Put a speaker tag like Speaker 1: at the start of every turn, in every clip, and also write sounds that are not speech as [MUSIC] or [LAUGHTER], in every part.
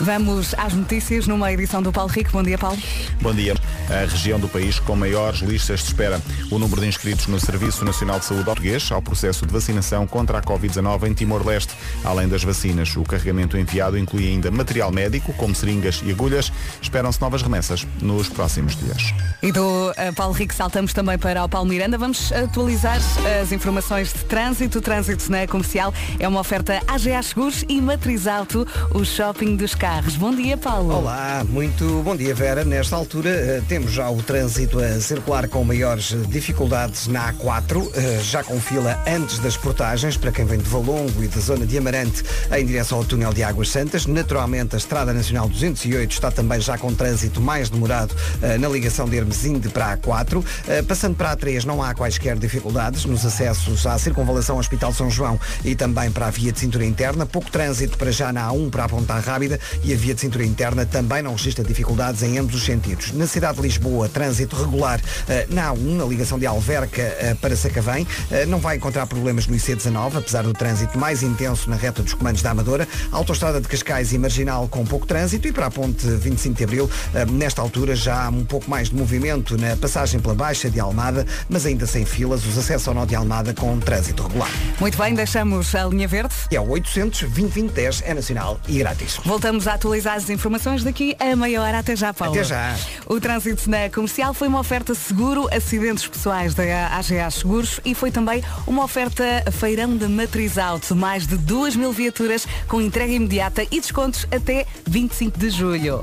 Speaker 1: Vamos às notícias numa edição do Paulo Rico. Bom dia, Paulo.
Speaker 2: Bom dia. A região do país com maiores listas de espera. O número de inscritos no Serviço Nacional de Saúde Português ao processo de vacinação contra a Covid-19 em Timor-Leste. Além das vacinas, o carregamento enviado inclui ainda material médico, como seringas e agulhas. Esperam-se novas remessas nos próximos dias.
Speaker 1: E do uh, Paulo Rico saltamos também para o Paulo Miranda. Vamos atualizar as informações de trânsito. O trânsito na comercial é uma oferta AGA Seguros e Matriz Alto, o shopping dos carros. Bom dia, Paulo.
Speaker 3: Olá, muito bom dia, Vera. Nesta altura uh, temos já o trânsito a circular com maiores dificuldades na A4, uh, já com fila antes das portagens, para quem vem de Valongo e da zona de Amarante em direção ao túnel de Águas Santas. Naturalmente, a Estrada Nacional 208 está também já com trânsito mais demorado uh, na ligação de Hermesinde para a A4. passando para a A3 não há quaisquer dificuldades nos acessos à circunvalação Hospital São João e também para a via de cintura interna. Pouco trânsito para já na A1 para a Ponta Rábida e a via de cintura interna também não registra dificuldades em ambos os sentidos. Na cidade de Lisboa, trânsito regular uh, na A1, na ligação de Alverca uh, para Sacavém. Uh, não vai encontrar problemas no IC19, apesar do trânsito mais intenso na reta dos comandos da Amadora. Autostrada de Cascais e Marginal com pouco trânsito e para a ponte 25 de Abril, nesta altura já há um pouco mais de movimento na passagem pela Baixa de Almada, mas ainda sem filas, os acessos ao nó de Almada com trânsito regular.
Speaker 1: Muito bem, deixamos a linha verde.
Speaker 3: E é o 800 2010 é nacional e grátis.
Speaker 1: Voltamos a atualizar as informações daqui a meia hora. Até já, Paulo.
Speaker 3: Até já.
Speaker 1: O trânsito na comercial foi uma oferta seguro, acidentes pessoais da AGA Seguros e foi também uma oferta feirão de matriz alto. Mais de 2 mil viaturas com entrega imediata e descontos até 25 de julho.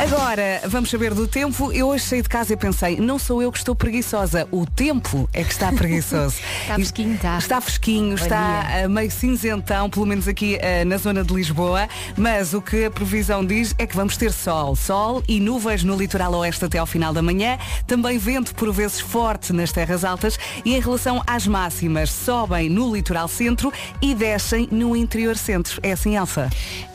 Speaker 1: Agora, vamos saber do tempo. Eu hoje saí de casa e pensei, não sou eu que estou preguiçosa, o tempo é que está [LAUGHS] preguiçoso.
Speaker 4: está fresquinho, está.
Speaker 1: Está fresquinho, Bom está dia. meio cinzentão, pelo menos aqui uh, na zona de Lisboa, mas o que a previsão diz é que vamos ter sol. Sol e nuvens no litoral oeste até ao final da manhã, também vento por vezes forte nas terras altas e em relação às máximas, sobem no litoral centro e descem no interior centro. É assim, Alfa?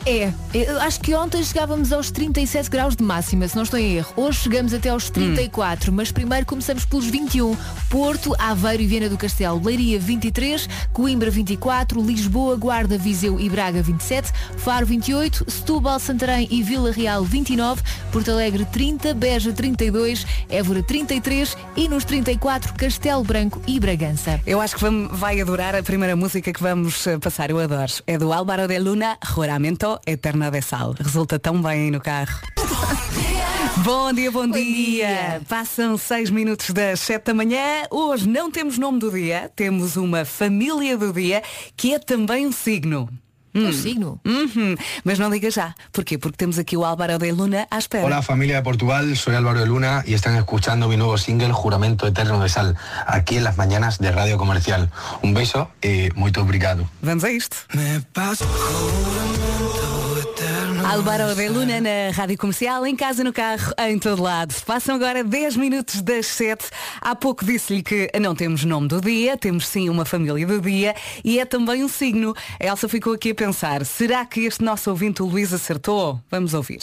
Speaker 4: É, eu acho que ontem chegávamos aos 37 graus de máxima, se não estou em erro. Hoje chegamos até aos 34, hum. mas primeiro começamos pelos 21. Porto, Aveiro e Viana do Castelo, Leiria 23, Coimbra 24, Lisboa, Guarda, Viseu e Braga 27, Faro 28, Setúbal, Santarém e Vila Real 29, Porto Alegre 30, Beja 32, Évora 33 e nos 34 Castelo Branco e Bragança.
Speaker 1: Eu acho que vai adorar a primeira música que vamos eh, passar, eu adoro. É do Álvaro de Luna, Juramento Eterna de Sal. Resulta tão bem no carro. [LAUGHS] Bom dia, bom, bom dia. dia. Passam seis minutos das sete da manhã. Hoje não temos nome do dia, temos uma família do dia que é também um signo.
Speaker 4: Hum. Um signo.
Speaker 1: Uhum. Mas não diga já. Porquê? Porque temos aqui o Álvaro de Luna à espera.
Speaker 5: Olá, família de Portugal. Soy Álvaro de Luna e estão escuchando mi novo single Juramento Eterno de Sal, aqui nas manhãs de Rádio Comercial. Um beijo e muito obrigado.
Speaker 1: Vamos a isto. Me paso Álvaro de Luna na Rádio Comercial, em casa, no carro, em todo lado. Passam agora 10 minutos das 7. Há pouco disse-lhe que não temos nome do dia, temos sim uma família do dia e é também um signo. A Elsa ficou aqui a pensar, será que este nosso ouvinte, o Luís, acertou? Vamos ouvir.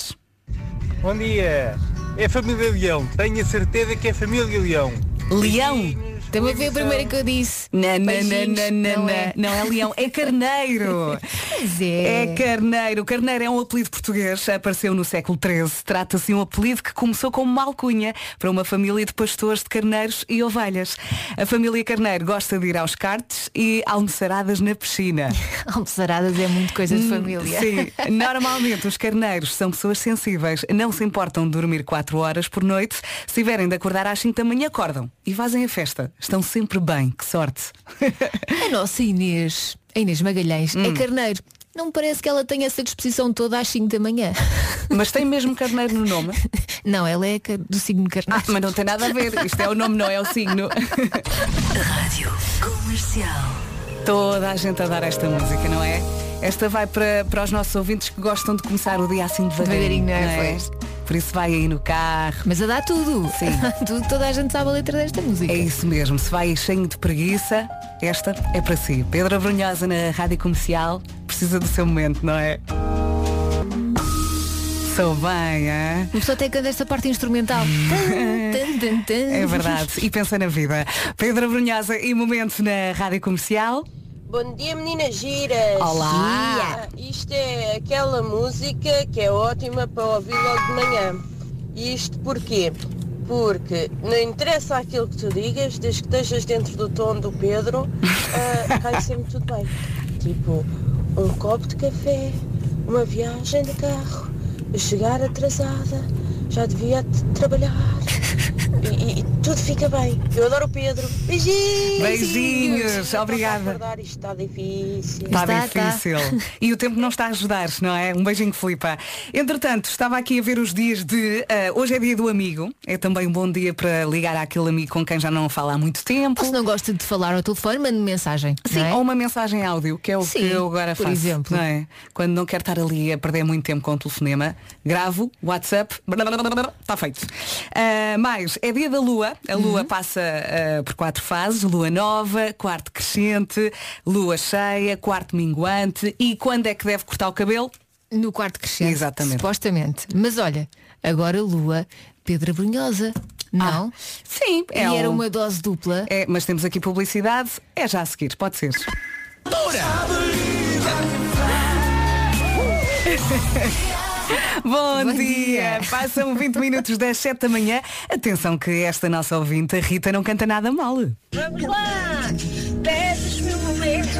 Speaker 6: Bom dia, é família Leão. Tenho a certeza que é a família Leão.
Speaker 1: Leão?
Speaker 4: Também foi a primeira que eu disse.
Speaker 1: Não, não, não, não, não, é. não é leão, é carneiro. [LAUGHS]
Speaker 4: é.
Speaker 1: é carneiro. Carneiro é um apelido português, apareceu no século XIII. Trata-se de um apelido que começou como uma alcunha para uma família de pastores de carneiros e ovelhas. A família Carneiro gosta de ir aos cartes e almoçaradas na piscina. [LAUGHS]
Speaker 4: almoçaradas é muito coisa de hum, família.
Speaker 1: Sim, [LAUGHS] normalmente os carneiros são pessoas sensíveis, não se importam de dormir 4 horas por noite. Se tiverem de acordar às 5 da manhã, acordam e fazem a festa. Estão sempre bem, que sorte.
Speaker 4: A nossa Inês, a Inês Magalhães, é hum. é carneiro. Não me parece que ela tenha essa disposição toda às 5 da manhã.
Speaker 1: Mas tem mesmo carneiro no nome? [LAUGHS]
Speaker 4: Não, ela é do signo carneiro.
Speaker 1: Ah, mas não tem nada a ver. Isto é o nome, não é o signo. Rádio Comercial. Toda a gente a dar esta música, não é? Esta vai para, para os nossos ouvintes que gostam de começar o dia assim devagarinho, devagarinho não é? Não é? Por isso vai aí no carro.
Speaker 4: Mas a dar tudo.
Speaker 1: Sim. [LAUGHS]
Speaker 4: tudo, toda a gente sabe a letra desta música.
Speaker 1: É isso mesmo. Se vai cheio de preguiça, esta é para si. Pedro Abrunhosa na Rádio Comercial precisa do seu momento, não é? Sou bem, é?
Speaker 4: Uma pessoa até canta esta parte instrumental. [LAUGHS]
Speaker 1: é verdade. E pensa na vida. Pedro Abrunhosa e momento na Rádio Comercial.
Speaker 7: Bom dia, meninas giras.
Speaker 1: Olá.
Speaker 7: Dia. Isto é aquela música que é ótima para ouvir logo de manhã. Isto porquê? Porque não interessa aquilo que tu digas, desde que estejas dentro do tom do Pedro, ah, [LAUGHS] cai sempre tudo bem. Tipo, um copo de café, uma viagem de carro, chegar atrasada, já devia trabalhar. E, e tudo fica bem. Eu adoro o Pedro. Beijinhos!
Speaker 1: Beijinhos, obrigada.
Speaker 7: Acordar, isto está difícil.
Speaker 1: Está,
Speaker 4: Está, está.
Speaker 1: difícil. E o tempo não está a ajudar, não é? Um beijinho, Filipa. Entretanto, estava aqui a ver os dias de. ah, hoje é dia do amigo. É também um bom dia para ligar àquele amigo com quem já não fala há muito tempo.
Speaker 4: Ou se não gosta de falar ao telefone, mande mensagem.
Speaker 1: Sim,
Speaker 4: não é?
Speaker 1: ou uma mensagem áudio, que é o
Speaker 4: Sim,
Speaker 1: que eu agora
Speaker 4: por
Speaker 1: faço.
Speaker 4: exemplo.
Speaker 1: Não é? Quando não quero estar ali a perder muito tempo com o telefonema, gravo, WhatsApp, está feito. Ah, mais, é dia da Lua. A Lua
Speaker 4: Uhum.
Speaker 1: passa ah, por quatro fases. Lua nova, quarto crescente, Lua cheia, quarto minguante. E quando é que deve cortar o cabelo?
Speaker 4: No quarto crescente.
Speaker 1: Exatamente.
Speaker 4: Supostamente. Mas olha, agora Lua, Pedra Brunhosa. Não?
Speaker 1: Sim, é
Speaker 4: e era
Speaker 1: um-
Speaker 4: uma dose dupla.
Speaker 1: É, mas temos aqui publicidade. É já a seguir, pode ser. [LAUGHS] [LAUGHS] Bom,
Speaker 4: Bom
Speaker 1: dia.
Speaker 4: dia.
Speaker 1: Passam 20 minutos das 7 da manhã. Atenção que esta nossa ouvinte, a Rita, não canta nada mal.
Speaker 8: Vamos lá! Pedes-me um momento,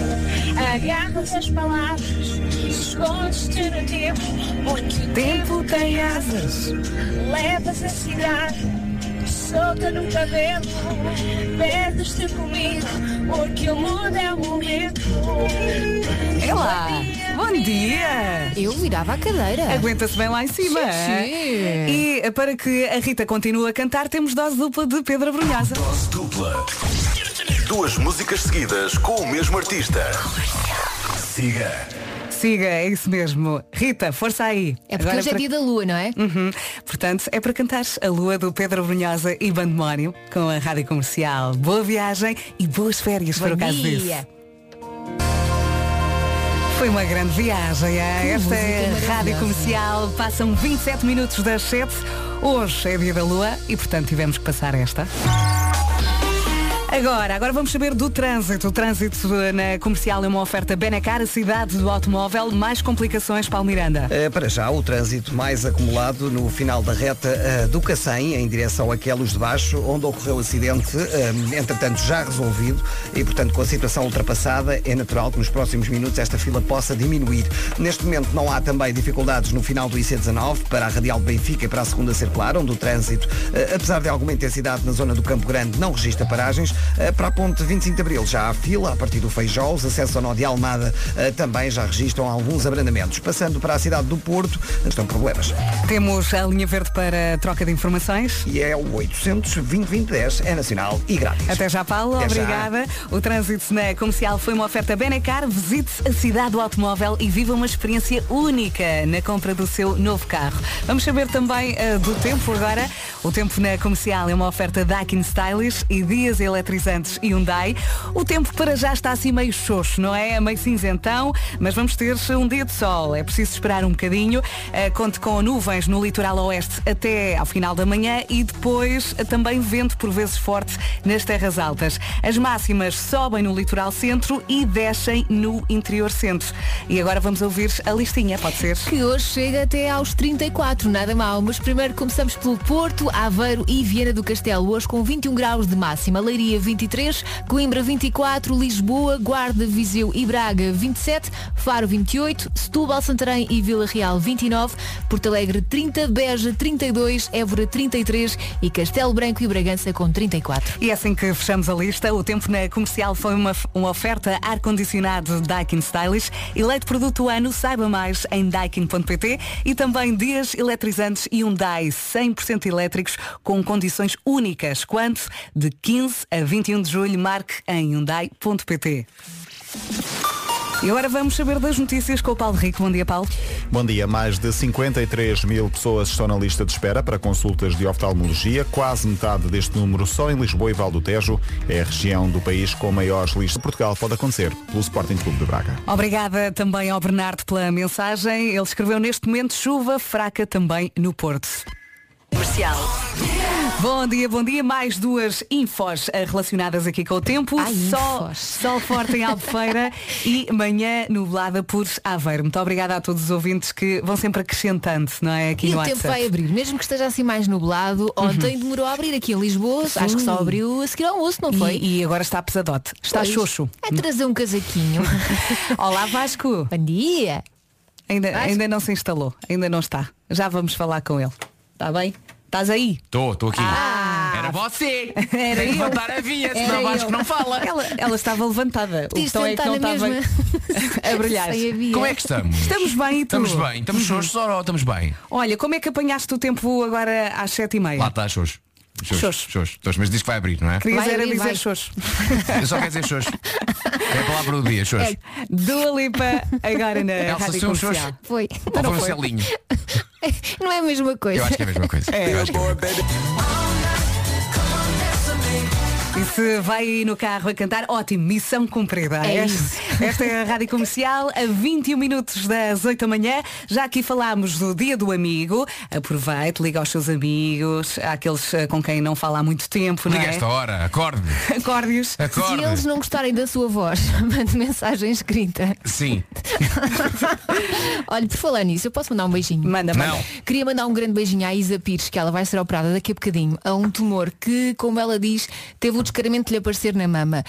Speaker 8: agarras as palavras, escondes-te no tempo, porque o
Speaker 1: Tempo tem asas.
Speaker 8: levas a cidade, solta no cabelo, perdes-te comigo, porque o mundo é o momento.
Speaker 1: É lá. Bom dia.
Speaker 4: Eu virava a cadeira.
Speaker 1: Aguenta-se bem lá em cima.
Speaker 4: Sim, sim.
Speaker 1: E eh, para que a Rita continue a cantar, temos dose dupla de Pedro Brunhosa.
Speaker 9: Dose dupla. Duas músicas seguidas com o mesmo artista. Siga.
Speaker 1: Siga, é isso mesmo. Rita, força aí.
Speaker 4: É porque
Speaker 1: Agora
Speaker 4: hoje é
Speaker 1: para-
Speaker 4: dia da Lua, não é?
Speaker 1: Uhum. Portanto, é para cantar a lua do Pedro Brunhosa e Bandemónio com a rádio comercial. Boa viagem e boas férias para o caso disso.
Speaker 4: dia.
Speaker 1: Foi uma grande viagem. é? Esta é a rádio comercial. Passam 27 minutos das 7. Hoje é dia da lua e, portanto, tivemos que passar esta. Agora, agora vamos saber do trânsito. O trânsito na comercial é uma oferta Benacar, a cidade do automóvel. Mais complicações, Paulo Miranda.
Speaker 3: Eh, Para já, o trânsito mais acumulado no final da reta eh, do Cacém, em direção a Quelos de Baixo, onde ocorreu o acidente, eh, entretanto já resolvido, e portanto com a situação ultrapassada, é natural que nos próximos minutos esta fila possa diminuir. Neste momento não há também dificuldades no final do IC19, para a Radial de Benfica e para a segunda circular, onde o trânsito, eh, apesar de alguma intensidade na zona do Campo Grande, não registra paragens. Eh, Para a ponte 25 de Abril já há fila, a partir do Feijó, os acessos ao nó de Almada eh, também já registram alguns abrandamentos. Passando para a cidade do Porto, estão problemas.
Speaker 1: Temos a linha verde para troca de informações.
Speaker 3: E é o 800 2010 é nacional e grátis.
Speaker 1: Até já, Paulo.
Speaker 3: Até já.
Speaker 1: Obrigada. O trânsito na comercial foi uma oferta Benacar. Visite a cidade do automóvel e viva uma experiência única na compra do seu novo carro. Vamos saber também eh, do tempo agora. O tempo na comercial é uma oferta Daikin Stylish e dias eletrizantes Hyundai. O tempo para já está assim meio xoxo, não é? Meio cinzentão, mas vamos ter um dia de sol. É preciso esperar um bocadinho. Eh, conte com nuvens no litoral oeste até ao final da manhã e depois eh, também vento por vezes forte nas terras altas. As máximas sobem no litoral centro e descem no interior centro. E agora vamos ouvir a listinha, pode ser?
Speaker 4: Que hoje chega até aos 34, nada mal. Mas primeiro começamos pelo Porto, Aveiro e Viana do Castelo. Hoje com 21 graus de máxima. Leiria 23, Coimbra 24, Lisboa, Guarda, Viseu e Braga 27, Faro 28, Setúbal, Santarém e Vila Real 29, Porto Alegre 30, Beja 32, Évora 33 e Castelo Branco e Bragança com 34.
Speaker 1: E é assim que fechamos a lista. O tempo na comercial foi uma, uma oferta ar-condicionado Daikin Stylish. Eleito produto ano, saiba mais em daikin.pt e também dias eletrizantes Hyundai 100% elétricos com condições únicas. Quanto? De 15 a 21 de julho, marque em hyundai.pt. E agora vamos saber das notícias com o Paulo Rico. Bom dia, Paulo.
Speaker 2: Bom dia. Mais de 53 mil pessoas estão na lista de espera para consultas de oftalmologia. Quase metade deste número só em Lisboa e Valdo Tejo. É a região do país com maiores listas. Portugal pode acontecer pelo Sporting Clube de Braga.
Speaker 1: Obrigada também ao Bernardo pela mensagem. Ele escreveu neste momento chuva fraca também no Porto.
Speaker 10: Comercial.
Speaker 1: Bom dia, bom dia. Mais duas infos eh, relacionadas aqui com o tempo.
Speaker 4: Ai,
Speaker 1: sol,
Speaker 4: infos.
Speaker 1: sol forte em Albufeira [LAUGHS] e manhã nublada por Aveiro. Muito obrigada a todos os ouvintes que vão sempre acrescentando, não é? Aqui
Speaker 4: E
Speaker 1: no
Speaker 4: o tempo
Speaker 1: WhatsApp.
Speaker 4: vai abrir, mesmo que esteja assim mais nublado. Ontem demorou a abrir aqui em Lisboa. Acho que só abriu a seguir ao almoço, não foi?
Speaker 1: E, e agora está pesadote. Está
Speaker 4: Pois.
Speaker 1: xoxo.
Speaker 4: É trazer um casaquinho. [LAUGHS]
Speaker 1: Olá Vasco.
Speaker 4: Bom dia.
Speaker 1: Ainda,
Speaker 4: Vasco.
Speaker 1: ainda não se instalou. Ainda não está. Já vamos falar com ele. Está bem? Estás aí?
Speaker 10: Estou, estou aqui.
Speaker 1: Ah.
Speaker 10: Era você. [LAUGHS]
Speaker 1: Era
Speaker 10: Tem que
Speaker 1: eu.
Speaker 10: levantar a via, senão o Vasco
Speaker 1: eu.
Speaker 10: não fala.
Speaker 1: Ela, ela estava levantada. O
Speaker 4: Podias
Speaker 1: botão é que não estava [LAUGHS] a brilhar.
Speaker 4: Sem a via.
Speaker 10: Como é que estamos?
Speaker 1: Estamos bem e tu?
Speaker 10: Estamos bem. Estamos xoxos ou estamos bem?
Speaker 1: Olha, como é que apanhaste o tempo agora às sete e meia?
Speaker 10: Lá está, xoxo.
Speaker 1: Xoxo.
Speaker 10: Xoxo. Xoxo. Mas diz que vai abrir, não é?
Speaker 1: Querias
Speaker 4: Vai
Speaker 1: era
Speaker 4: abrir,
Speaker 1: dizer
Speaker 4: vai.
Speaker 1: xoxo. [LAUGHS]
Speaker 10: Eu só quero dizer xoxo. É a palavra do dia, xoxo.
Speaker 1: É, Dua Lipa agora na
Speaker 10: Elsa,
Speaker 1: Rádio
Speaker 10: um
Speaker 1: Comercial.
Speaker 10: xoxo.
Speaker 4: Foi.
Speaker 10: Ou
Speaker 1: não
Speaker 10: foi um selinho? [LAUGHS]
Speaker 4: Não é a mesma coisa.
Speaker 10: Eu acho que é a mesma coisa. Eu acho que é a mesma coisa.
Speaker 1: E se vai aí no carro a cantar, ótimo, missão cumprida.
Speaker 4: É
Speaker 1: esta,
Speaker 4: isso. [LAUGHS]
Speaker 1: esta é a Rádio Comercial, a 21 minutos das 8 da manhã. Já aqui falámos do Dia do Amigo. Aproveite, liga aos seus amigos, àqueles eh, com quem não fala há muito tempo, não
Speaker 10: Liga
Speaker 1: é?
Speaker 10: esta hora, acorde. [LAUGHS]
Speaker 1: Acorde-os.
Speaker 4: Se
Speaker 10: Acorde.
Speaker 4: eles não gostarem da sua voz, [LAUGHS] mande mensagem escrita.
Speaker 10: Sim.
Speaker 4: Olha, por falar nisso, eu posso mandar um beijinho?
Speaker 1: Manda, manda.
Speaker 10: Não.
Speaker 4: Queria mandar um grande beijinho à Isa Pires, que ela vai ser operada daqui a bocadinho, a um tumor que, como ela diz, teve o descaramento de lhe aparecer na mama.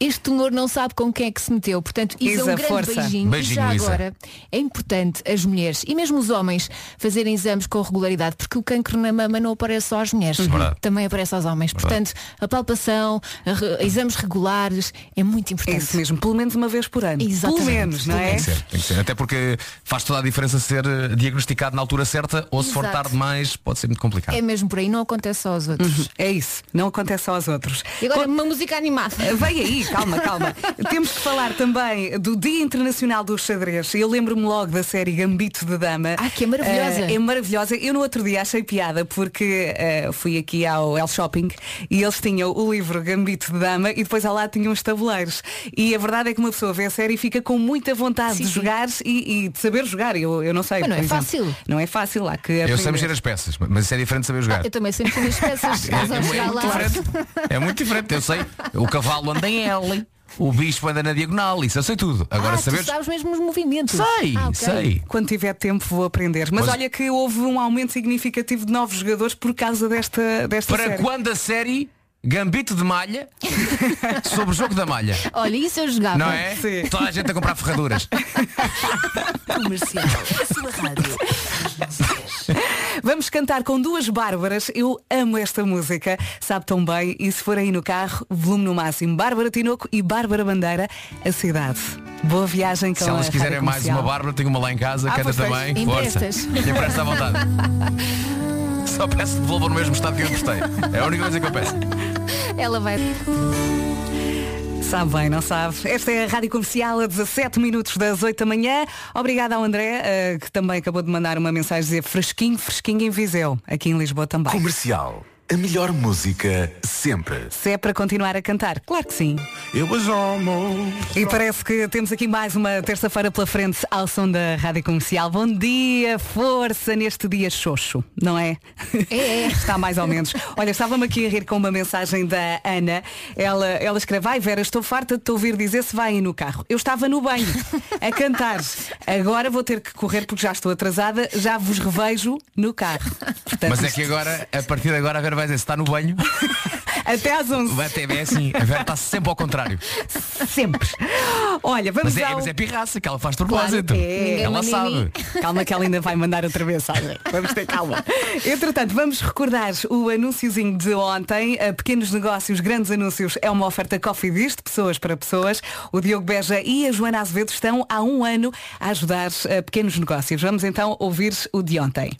Speaker 4: Este tumor não sabe com quem é que se meteu. Portanto, Isa,
Speaker 1: Isa,
Speaker 4: um grande
Speaker 1: força.
Speaker 4: beijinho.
Speaker 10: Beijinho,
Speaker 4: e já
Speaker 10: Isa.
Speaker 4: agora, é importante as mulheres e mesmo os homens fazerem exames com regularidade, porque o cancro na mama não aparece só às mulheres,
Speaker 10: Verdade.
Speaker 4: também aparece aos homens. Portanto, a palpação, a re- exames regulares, é muito
Speaker 1: É
Speaker 4: importante.
Speaker 1: isso mesmo, pelo menos uma vez por ano.
Speaker 4: Exatamente.
Speaker 1: Pelo menos, não é?
Speaker 10: Tem que ser, tem que ser. Até porque faz toda a diferença ser eh, diagnosticado na altura certa ou se for
Speaker 4: Exato.
Speaker 10: tarde demais pode ser muito complicado.
Speaker 4: É mesmo por aí, não acontece só aos outros.
Speaker 1: É isso, não acontece só aos outros.
Speaker 4: E agora uma música animada.
Speaker 1: Vem aí, calma, calma. Temos que falar também do Dia Internacional do Xadrez. Eu lembro-me logo da série Gambito de Dama.
Speaker 4: Ah, que é maravilhosa.
Speaker 1: Eh, é maravilhosa. Eu no outro dia achei piada porque eh, fui aqui ao El Shopping e eles tinham o livro Gambito de Dama e depois ao lado tinham os tabuleiros. E a verdade é que uma pessoa vê a série e fica com muita vontade
Speaker 4: Sim,
Speaker 1: de
Speaker 4: sim.
Speaker 1: jogar e, e de saber jogar. Eu, eu não sei.
Speaker 4: Mas não
Speaker 1: por
Speaker 4: é
Speaker 1: exemplo.
Speaker 4: fácil.
Speaker 1: Não é fácil. Há que
Speaker 10: Eu sei mexer as peças, mas isso é diferente de saber jogar.
Speaker 4: Eu também sempre fui as peças. [LAUGHS]
Speaker 10: É, é
Speaker 4: chegar
Speaker 10: muito
Speaker 4: lá.
Speaker 10: diferente. É muito diferente. Eu sei. O cavalo anda em L, o bispo anda na diagonal, isso eu sei tudo. Agora
Speaker 4: ah,
Speaker 10: saber.
Speaker 4: tu sabes mesmo os movimentos.
Speaker 10: Sei,
Speaker 4: Ah, ok.
Speaker 10: sei.
Speaker 1: Quando tiver tempo vou aprender. Mas,
Speaker 10: Mas-
Speaker 1: olha que houve um aumento significativo de novos jogadores por causa desta, desta
Speaker 10: Para
Speaker 1: série.
Speaker 10: quando a série Gambito de Malha [LAUGHS] sobre o jogo da malha?
Speaker 4: Olha, isso eu jogava.
Speaker 10: Não é?
Speaker 1: Sim.
Speaker 10: Toda a gente a comprar ferraduras. [LAUGHS]
Speaker 11: Comercial. A sua rádio. [LAUGHS]
Speaker 1: Vamos cantar com duas Bárbaras. Eu amo esta música, sabe tão bem. E se for aí no carro, volume no máximo. Bárbara Tinoco e Bárbara Bandeira, a cidade. Boa viagem com
Speaker 10: Se elas
Speaker 1: a
Speaker 10: quiserem mais uma. Bárbara, tenho uma lá em casa,
Speaker 1: Ah, tens.
Speaker 10: também. Força.
Speaker 4: Emprestas.
Speaker 10: Empresta à vontade. [LAUGHS] Só peço que devolvam no mesmo estado que eu gostei. É a única coisa que eu peço.
Speaker 4: Ela vai.
Speaker 1: Sabe bem, não sabe? Esta é a Rádio Comercial a 17 minutos das 8 da manhã. Obrigada ao André, eh, que também acabou de mandar uma mensagem dizer fresquinho, fresquinho em Viseu, aqui em Lisboa também.
Speaker 9: Comercial. A melhor música sempre.
Speaker 1: Se é para continuar a cantar, claro que sim. E parece que temos aqui mais uma terça-feira pela frente ao som da Rádio Comercial. Bom dia, força neste dia xoxo, não é?
Speaker 4: É. [LAUGHS]
Speaker 1: Está mais ou menos. Olha, estava-me aqui a rir com uma mensagem da Ana. Ela, ela escreve, ai Vera, estou farta de te ouvir dizer se vai aí no carro. Eu estava no banho, a cantar. Agora vou ter que correr porque já estou atrasada, já vos revejo no carro. Portanto,
Speaker 10: Mas é que agora, a partir de agora, a Vera vai dizer, se está no banho, [LAUGHS]
Speaker 1: Até às 11.
Speaker 10: vai ter, é assim, a Vera está sempre ao contrário.
Speaker 1: Sempre. Olha, vamos
Speaker 10: Mas é,
Speaker 1: ao...
Speaker 10: mas é pirraça, que ela faz de
Speaker 4: Claro,
Speaker 1: é.
Speaker 10: Ela sabe. [LAUGHS]
Speaker 1: Calma que ela ainda vai mandar outra mensagem. Vamos ter calma. Entretanto, vamos recordar o anúnciozinho de ontem. A Pequenos negócios, grandes anúncios. É uma oferta Coffee Dish, de pessoas para pessoas. O Diogo Beja e a Joana Azevedo estão há um ano a ajudar a pequenos negócios. Vamos então ouvir o de ontem.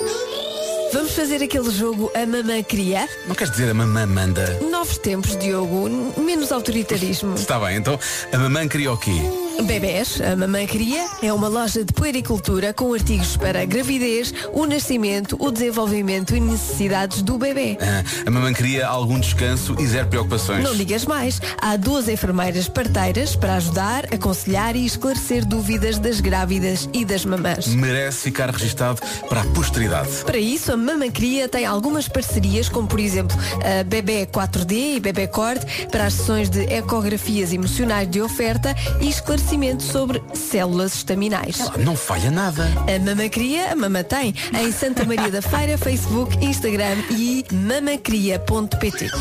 Speaker 12: Vamos fazer aquele jogo A Mamã Cria?
Speaker 13: Não queres dizer a mamã manda?
Speaker 12: Novos tempos, Diogo. Menos autoritarismo.
Speaker 13: Está bem, então a mamã queria o quê?
Speaker 12: Bebés, a Mamãe Cria é uma loja de puericultura com artigos para a gravidez, o nascimento, o desenvolvimento e necessidades do bebê.
Speaker 13: Ah, a mamãe queria algum descanso e zero preocupações.
Speaker 12: Não digas mais, há duas enfermeiras parteiras para ajudar, aconselhar e esclarecer dúvidas das grávidas e das mamãs.
Speaker 13: Merece ficar registado para a posteridade.
Speaker 12: Para isso, a Mamãe Cria tem algumas parcerias, como por exemplo a Bebé 4D e Bebé Cord, para as sessões de ecografias emocionais de oferta e esclarecimento sobre células estaminais.
Speaker 13: Ah, Não falha nada.
Speaker 12: A Mama Cria, a Mama tem, em Santa Maria da Feira, [LAUGHS] Facebook, Instagram e mamacria.pt. [LAUGHS]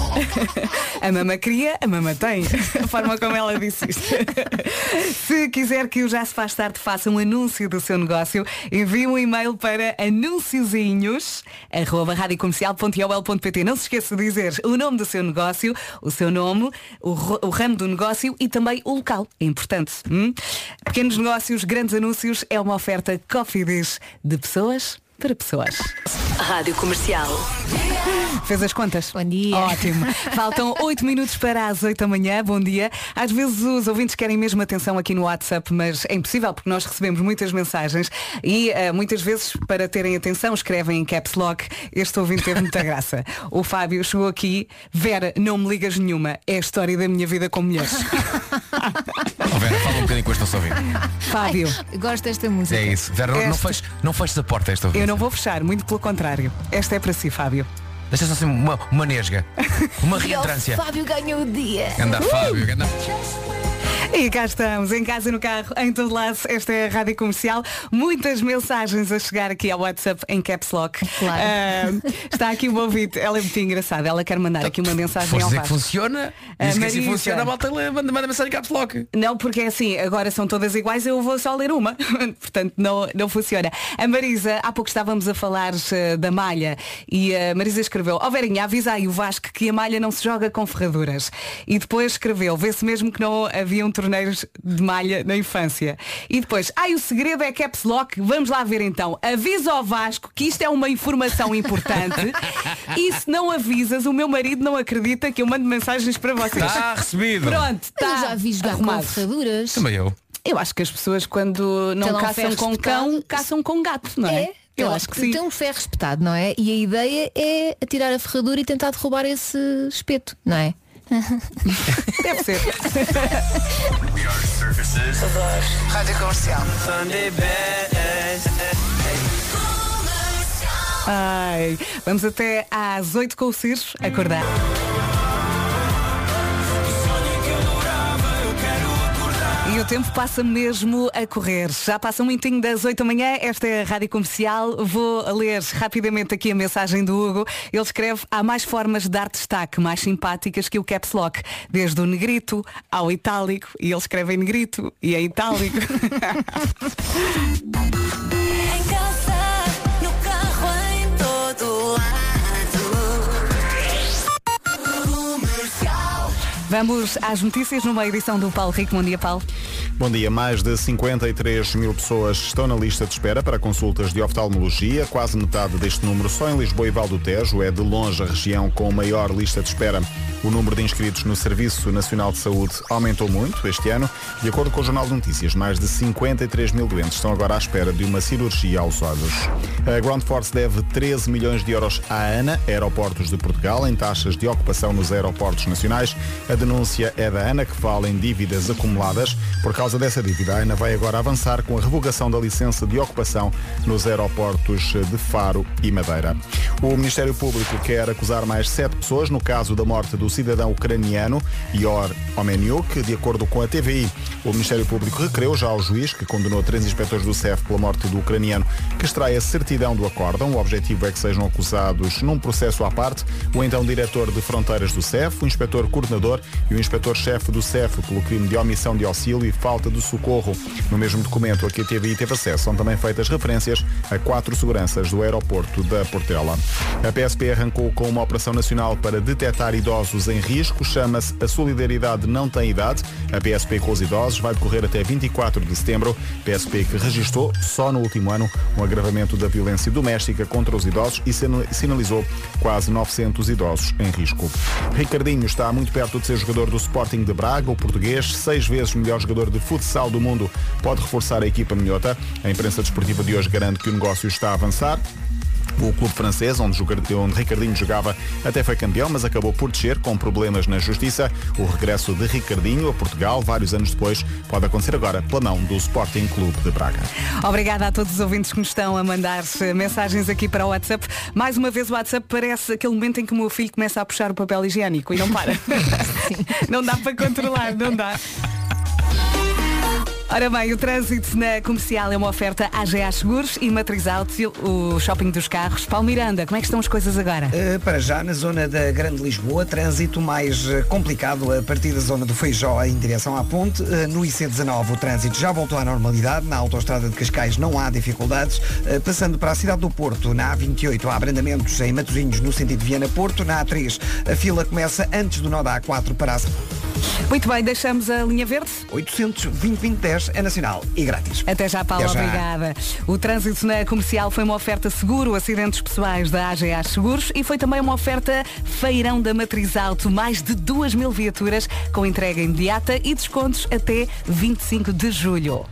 Speaker 1: A mama cria, a mama tem. [LAUGHS] A forma como ela disse isto. Se quiser que o Já se faz tarde faça um anúncio do seu negócio, envie um e-mail para anunciozinhos.radiocomercial.ol.pt Não se esqueça de dizer o nome do seu negócio, o seu nome, o, o ramo do negócio e também o local. É importante. Hum? Pequenos negócios, grandes anúncios é uma oferta Coffee de pessoas para pessoas.
Speaker 11: Rádio Comercial.
Speaker 1: Fez as contas?
Speaker 4: Bom dia.
Speaker 1: Ótimo. Faltam [LAUGHS] 8 minutos para as 8 da manhã. Bom dia. Às vezes os ouvintes querem mesmo atenção aqui no WhatsApp, mas é impossível porque nós recebemos muitas mensagens e eh, muitas vezes para terem atenção escrevem em caps lock. Este ouvinte teve muita [LAUGHS] graça. O Fábio chegou aqui. Vera, não me ligas nenhuma. É a história da minha vida com mulheres. [LAUGHS]
Speaker 10: Oh, Vera, fala um bocadinho com este nosso ouvinte.
Speaker 1: Fábio.
Speaker 4: Ai, gosto desta música.
Speaker 10: É isso. Vera, não, não,
Speaker 1: Esta-
Speaker 10: feches, não feches a porta esta ouvinte.
Speaker 1: Eu não vou fechar, muito pelo contrário. Esta é para si, Fábio.
Speaker 10: Deixa só assim uma, uma nesga. Uma [LAUGHS] reentrância.
Speaker 4: Fábio ganhou o dia.
Speaker 10: Anda, Fábio, anda.
Speaker 1: E cá estamos, em casa, no carro, em todo lado. Esta é a Rádio Comercial. Muitas mensagens a chegar aqui ao WhatsApp em Caps Lock.
Speaker 4: Claro.
Speaker 1: Ah, está aqui uma ouvinte, ela é muito engraçada. Ela quer mandar aqui uma mensagem ao
Speaker 10: dizer que
Speaker 1: Vasco.
Speaker 10: funciona?
Speaker 1: A
Speaker 10: Diz que assim
Speaker 1: Marisa.
Speaker 10: funciona, a malta manda, manda mensagem caps lock.
Speaker 1: Não, porque é assim, agora são todas iguais, eu vou só ler uma. [LAUGHS] Portanto, não, não funciona. A Marisa, há pouco estávamos a falar eh, da malha e a Marisa escreveu, ó Verinha, avisa aí o Vasco que a malha não se joga com ferraduras. E depois escreveu, vê-se mesmo que não haviam torneiros de malha na infância. E depois, ai, o segredo é caps lock, vamos lá ver então. Avisa ao Vasco que isto é uma informação importante [LAUGHS] e se não avisas, o meu marido não acredita que eu mando mensagens para vocês.
Speaker 10: Está recebido.
Speaker 1: Pronto,
Speaker 4: Eu
Speaker 1: está
Speaker 4: já vi jogar com ferraduras.
Speaker 10: Também eu.
Speaker 1: Eu acho que as pessoas quando não caçam com
Speaker 4: espetado.
Speaker 1: cão, caçam com gato, não é? Eu
Speaker 4: tem-
Speaker 1: acho que sim.
Speaker 4: Tem um ferro espetado, não é? E a ideia é atirar a ferradura e tentar derrubar esse espeto, não é? [LAUGHS]
Speaker 1: Deve ser.
Speaker 11: Rádio Comercial.
Speaker 1: Ai, vamos até às 8 com o Ciro acordar. O tempo passa mesmo a correr. Já passa um minutinho das 8 da manhã. Esta é a Rádio Comercial. Vou ler rapidamente aqui a mensagem do Hugo. Ele escreve, há mais formas de dar destaque mais simpáticas que o caps lock. Desde o negrito ao itálico. E ele escreve em negrito e em itálico. [LAUGHS] Vamos às notícias numa edição do Paulo Rico. Bom dia, Paulo.
Speaker 2: Bom dia. Mais de 53 mil pessoas estão na lista de espera para consultas de oftalmologia. Quase metade deste número só em Lisboa e Val do Tejo. É de longe a região com maior lista de espera. O número de inscritos no Serviço Nacional de Saúde aumentou muito este ano. De acordo com o Jornal de Notícias, mais de 53 mil doentes estão agora à espera de uma cirurgia aos olhos. A Ground Force deve 13 milhões de euros à ANA, Aeroportos de Portugal, em taxas de ocupação nos aeroportos nacionais. A denúncia é da ANA, que fala em dívidas acumuladas. Por causa dessa dívida, a ANA vai agora avançar com a revogação da licença de ocupação nos aeroportos de Faro e Madeira. O Ministério Público quer acusar mais sete pessoas no caso da morte do cidadão ucraniano Ior Omeniuk. De acordo com a TVI, o Ministério Público requereu já ao juiz, que condenou três inspectores do CEF pela morte do ucraniano, que extrai a certidão do acórdão. O objetivo é que sejam acusados num processo à parte o então diretor de fronteiras do CEF, o inspetor coordenador e o inspetor-chefe do CEF pelo crime de omissão de auxílio e falta de socorro. No mesmo documento a que a TVI teve acesso são também feitas referências a quatro seguranças do aeroporto da Portela. A PSP arrancou com uma operação nacional para detectar idosos em risco, chama-se A Solidariedade Não Tem Idade. A PSP com os idosos vai decorrer até 24 de setembro. PSP que registrou só no último ano um agravamento da violência doméstica contra os idosos e sina- sinalizou quase 900 idosos em risco. Ricardinho está muito perto de ser jogador do Sporting de Braga, o português, seis vezes melhor jogador de futsal do mundo pode reforçar a equipa minhota. A imprensa desportiva de hoje garante que o negócio está a avançar. O clube francês, onde, onde Ricardinho jogava, até foi campeão, mas acabou por descer com problemas na justiça. O regresso de Ricardinho a Portugal, vários anos depois, pode acontecer agora pela mão do Sporting Clube de Braga.
Speaker 1: Obrigada a todos os ouvintes que nos estão a mandar eh, mensagens aqui para o WhatsApp. Mais uma vez o WhatsApp parece aquele momento em que o meu filho começa a puxar o papel higiênico e não para. [LAUGHS] não dá para controlar, não dá. Ora bem, o trânsito na comercial é uma oferta AGA Seguros e Matriz Auto, o shopping dos carros. Paulo Miranda, como é que estão as coisas agora?
Speaker 3: Uh, para já, na zona da Grande Lisboa, trânsito mais uh, complicado a partir da zona do Feijó em direção à ponte. Uh, no IC19 o trânsito já voltou à normalidade. Na autoestrada de Cascais não há dificuldades. Uh, passando para a cidade do Porto, na A28 há abrandamentos em Matosinhos no sentido de Viana-Porto. Na A3 a fila começa antes do nó da A4 para a
Speaker 1: Muito bem, deixamos a linha verde.
Speaker 3: 800 é nacional e grátis.
Speaker 1: Até já, Paulo,
Speaker 3: Até já.
Speaker 1: obrigada. O trânsito na comercial foi uma oferta seguro, acidentes pessoais da AGA Seguros e foi também uma oferta feirão da Matriz Auto, mais de 2 mil viaturas com entrega imediata e descontos até 25 de julho.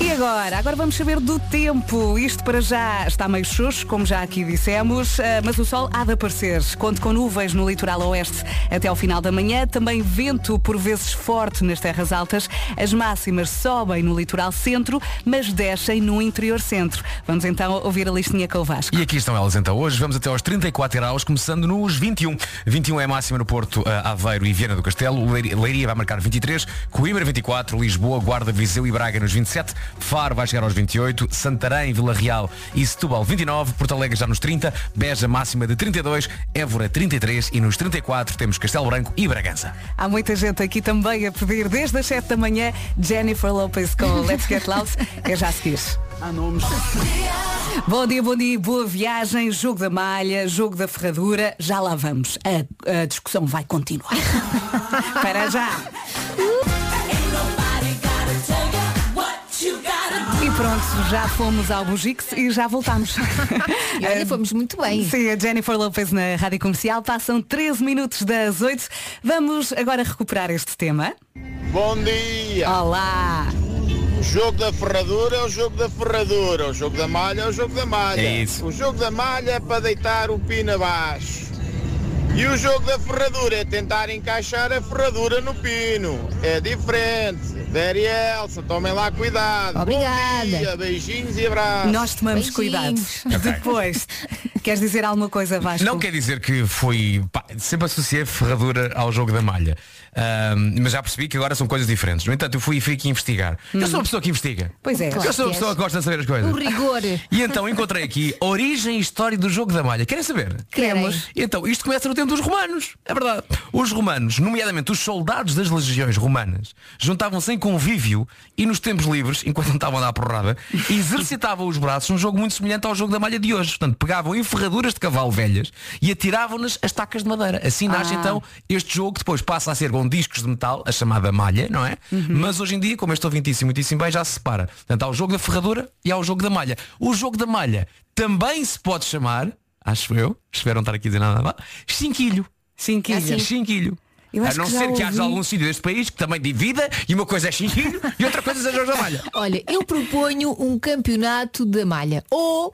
Speaker 1: E agora? Agora vamos saber do tempo. Isto para já está meio xoxo, como já aqui dissemos, eh, mas o sol há de aparecer. Conto com nuvens no litoral oeste até ao final da manhã. Também vento por vezes forte nas terras altas. As máximas sobem no litoral centro, mas descem no interior centro. Vamos então ouvir a listinha com o Vasco.
Speaker 10: E aqui estão elas então. Hoje vamos até aos 34 graus, começando nos 21. 21 é a máxima no Porto, eh, Aveiro e Viana do Castelo. Leiria Leiria vai marcar 23, Coimbra 24, Lisboa, Guarda, Viseu e Braga nos 27, Faro vai chegar aos 28, Santarém, Vila Real e Setúbal 29, Porto Alegre já nos 30, Beja máxima de 32, Évora 33 e nos 34 temos Castelo Branco e Bragança.
Speaker 1: Há muita gente aqui também a pedir desde as 7 da manhã Jennifer Lopez com [LAUGHS] Let's Get Loud. É já a seguir.
Speaker 2: Há nomes.
Speaker 1: Bom dia, bom dia, boa viagem, jogo da malha, jogo da ferradura, já lá vamos. A, a discussão vai continuar. [LAUGHS] Para já. Pronto, já fomos ao Bugix e já voltamos. [LAUGHS]
Speaker 4: E olha, fomos muito bem.
Speaker 1: Sim, a Jennifer Lopez na Rádio Comercial. Passam 13 minutos das 8. Vamos agora recuperar este tema.
Speaker 14: Bom dia!
Speaker 1: Olá!
Speaker 14: O jogo da ferradura é o jogo da ferradura, o jogo da malha é o jogo da malha.
Speaker 10: É isso.
Speaker 14: O jogo da malha é para deitar o pino abaixo. E o jogo da ferradura é tentar encaixar a ferradura no pino. É diferente. Very Elsa, tomem lá cuidado.
Speaker 4: Obrigada.
Speaker 14: Bom dia, beijinhos e abraços.
Speaker 1: Nós tomamos cuidado.
Speaker 4: Beijinhos.
Speaker 1: Depois, [LAUGHS] queres dizer alguma coisa, Vasco?
Speaker 10: Não quer dizer que foi. pá, sempre associei ferradura ao jogo da malha. Ahm, mas já percebi que agora são coisas diferentes. No entanto, eu fui, fui aqui investigar. Eu sou uma pessoa que investiga.
Speaker 1: Pois é.
Speaker 10: eu
Speaker 4: Claro
Speaker 10: sou uma pessoa
Speaker 4: és.
Speaker 10: que gosta de saber as coisas.
Speaker 4: O rigor.
Speaker 10: E então encontrei aqui origem e história do jogo da malha. Querem saber?
Speaker 1: Queremos.
Speaker 10: E então, isto começa no tempo dos romanos. É verdade. Os romanos, nomeadamente os soldados das legiões romanas, juntavam-se em convívio e nos tempos livres, enquanto não estavam a dar porrada, [LAUGHS] exercitavam os braços num jogo muito semelhante ao jogo da malha de hoje. Portanto, pegavam em ferraduras de cavalo velhas e atiravam-nas às tacas de madeira. Assim nasce
Speaker 1: Ah.
Speaker 10: então este jogo que depois passa a ser com discos de metal, a chamada malha, não é? Mas hoje em dia, como eu estou muitíssimo, muitíssimo bem, já se separa. Portanto, há o jogo da ferradura e há o jogo da malha. O jogo da malha também se pode chamar, acho eu, espero não estar aqui a dizer nada mal, chinquilho.
Speaker 1: Cinquilho.
Speaker 10: É chinquilho.
Speaker 1: Eu
Speaker 10: A não
Speaker 1: que
Speaker 10: ser que haja algum sítio deste país que também divida e uma coisa é chinquilho [LAUGHS] e outra coisa é jogo da malha.
Speaker 4: Olha, eu proponho um campeonato da malha ou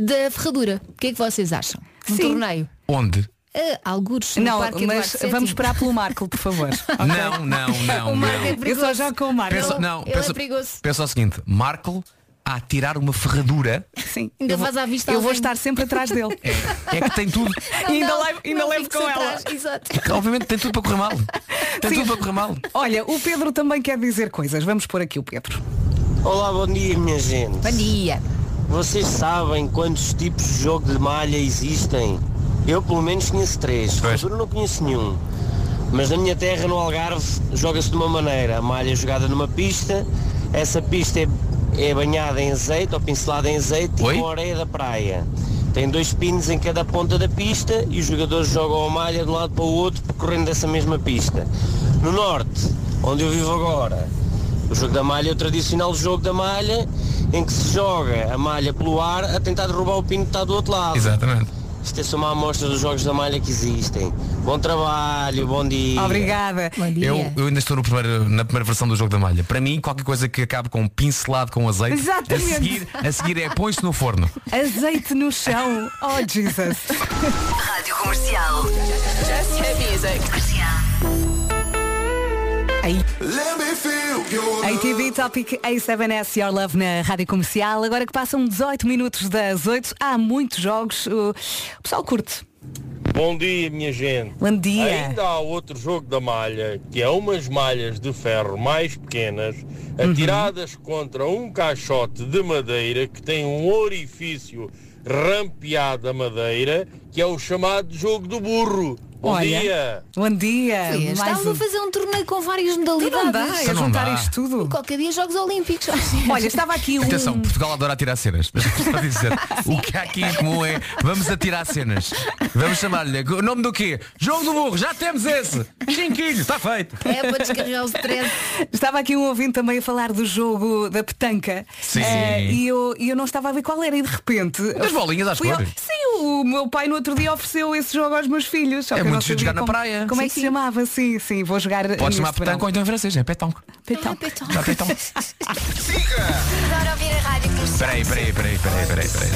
Speaker 4: da ferradura. O que é que vocês acham? Um
Speaker 1: Sim.
Speaker 4: torneio.
Speaker 10: Onde?
Speaker 4: Uh, algures
Speaker 1: Não, mas
Speaker 4: Eduardo
Speaker 1: vamos esperar pelo Marco, por favor. [LAUGHS]
Speaker 10: Não, não, não. [LAUGHS]
Speaker 4: O Marco é
Speaker 10: não.
Speaker 1: Eu
Speaker 4: perigoso.
Speaker 1: só jogo com o Marco.
Speaker 10: Pensa, não,
Speaker 4: Ele
Speaker 10: pensa,
Speaker 4: é perigoso.
Speaker 10: pensa o seguinte, Marco a tirar uma ferradura
Speaker 1: Sim.
Speaker 4: Ainda
Speaker 1: eu vou,
Speaker 4: faz à vista
Speaker 1: eu vou
Speaker 4: alguém.
Speaker 1: estar sempre atrás dele. [LAUGHS]
Speaker 10: é que tem tudo.
Speaker 1: E ainda
Speaker 4: Não,
Speaker 1: levo, ainda
Speaker 4: não
Speaker 1: levo com ela.
Speaker 4: atrás, Exato.
Speaker 10: Obviamente tem tudo para correr mal. Tem
Speaker 1: Sim.
Speaker 10: tudo para correr mal.
Speaker 1: Olha, o Pedro também quer dizer coisas. Vamos pôr aqui o Pedro.
Speaker 15: Olá, bom dia minha gente.
Speaker 4: Bom dia.
Speaker 15: Vocês sabem quantos tipos de jogo de malha existem? Eu pelo menos conheço três.
Speaker 10: Pois.
Speaker 15: Ferradura não conheço nenhum. Mas na minha terra, no Algarve, joga-se de uma maneira. A malha é jogada numa pista, essa pista é, é banhada em azeite ou pincelada em azeite
Speaker 10: Oi?
Speaker 15: e com areia da praia. Tem dois pinos em cada ponta da pista e os jogadores jogam a malha de um lado para o outro percorrendo dessa mesma pista. No norte, onde eu vivo agora, o jogo da malha é o tradicional jogo da malha em que se joga a malha pelo ar a tentar derrubar o pino que está do outro lado.
Speaker 10: Exatamente.
Speaker 15: Isto é só uma amostra dos jogos da malha que existem. Bom trabalho, bom dia.
Speaker 1: Obrigada.
Speaker 10: Eu, eu ainda estou no primeiro- na primeira versão do jogo da malha. Para mim, qualquer coisa que acabe com um pincelado com azeite,
Speaker 1: Exatamente.
Speaker 10: a seguir, a seguir é põe-se no forno.
Speaker 1: Azeite no chão. Oh, Jesus. [LAUGHS]
Speaker 11: Rádio Comercial. Just hit music.
Speaker 1: Aí. ATV Topic A7S Your Love na Rádio Comercial. Agora que passam 18 minutos das 8, há muitos jogos. O o pessoal curte.
Speaker 16: Bom dia, minha gente.
Speaker 1: Bom dia.
Speaker 16: Ainda há outro jogo da malha, que é umas malhas de ferro mais pequenas, atiradas contra um caixote de madeira que tem um orifício rampeado a madeira, que é o chamado jogo do burro. Bom
Speaker 1: Olha.
Speaker 16: dia.
Speaker 1: Bom dia.
Speaker 4: Foi,
Speaker 1: Mais
Speaker 4: Estávamos
Speaker 1: um.
Speaker 4: a fazer um torneio com várias modalidades.
Speaker 1: Não dá, é
Speaker 10: Então
Speaker 1: juntar
Speaker 10: dá.
Speaker 1: isto tudo.
Speaker 4: E qualquer dia Jogos Olímpicos. [LAUGHS]
Speaker 1: Olha, estava aqui um.
Speaker 10: Atenção, Portugal adora atirar cenas. Mas a dizer, [LAUGHS] o que há aqui em comum é vamos atirar cenas. Vamos chamar-lhe. O nome do quê? Jogo do burro, já temos esse. Chinquilho, está feito.
Speaker 4: É para descarregar o stress. [LAUGHS]
Speaker 1: Estava aqui um ouvinte também a falar do jogo da petanca.
Speaker 10: Sim.
Speaker 1: Eh, e, eu, eu não estava a ver qual era e de repente.
Speaker 10: Das bolinhas às
Speaker 1: fui ao-
Speaker 10: cores.
Speaker 1: Sim, o meu pai no outro dia ofereceu esse jogo aos meus filhos. só
Speaker 10: É
Speaker 1: que eu não
Speaker 10: muito giro
Speaker 1: sabia
Speaker 10: jogar na
Speaker 1: como-
Speaker 10: praia.
Speaker 1: Como é
Speaker 10: Sim,
Speaker 1: que se chamava? Sim, sim, vou jogar.
Speaker 10: Pode chamar petanque ou então em francês, é petanque.
Speaker 1: Petanque.
Speaker 10: Já petanque.
Speaker 11: Adoro ouvir a Rádio.
Speaker 10: Peraí, peraí, peraí, peraí, peraí, peraí.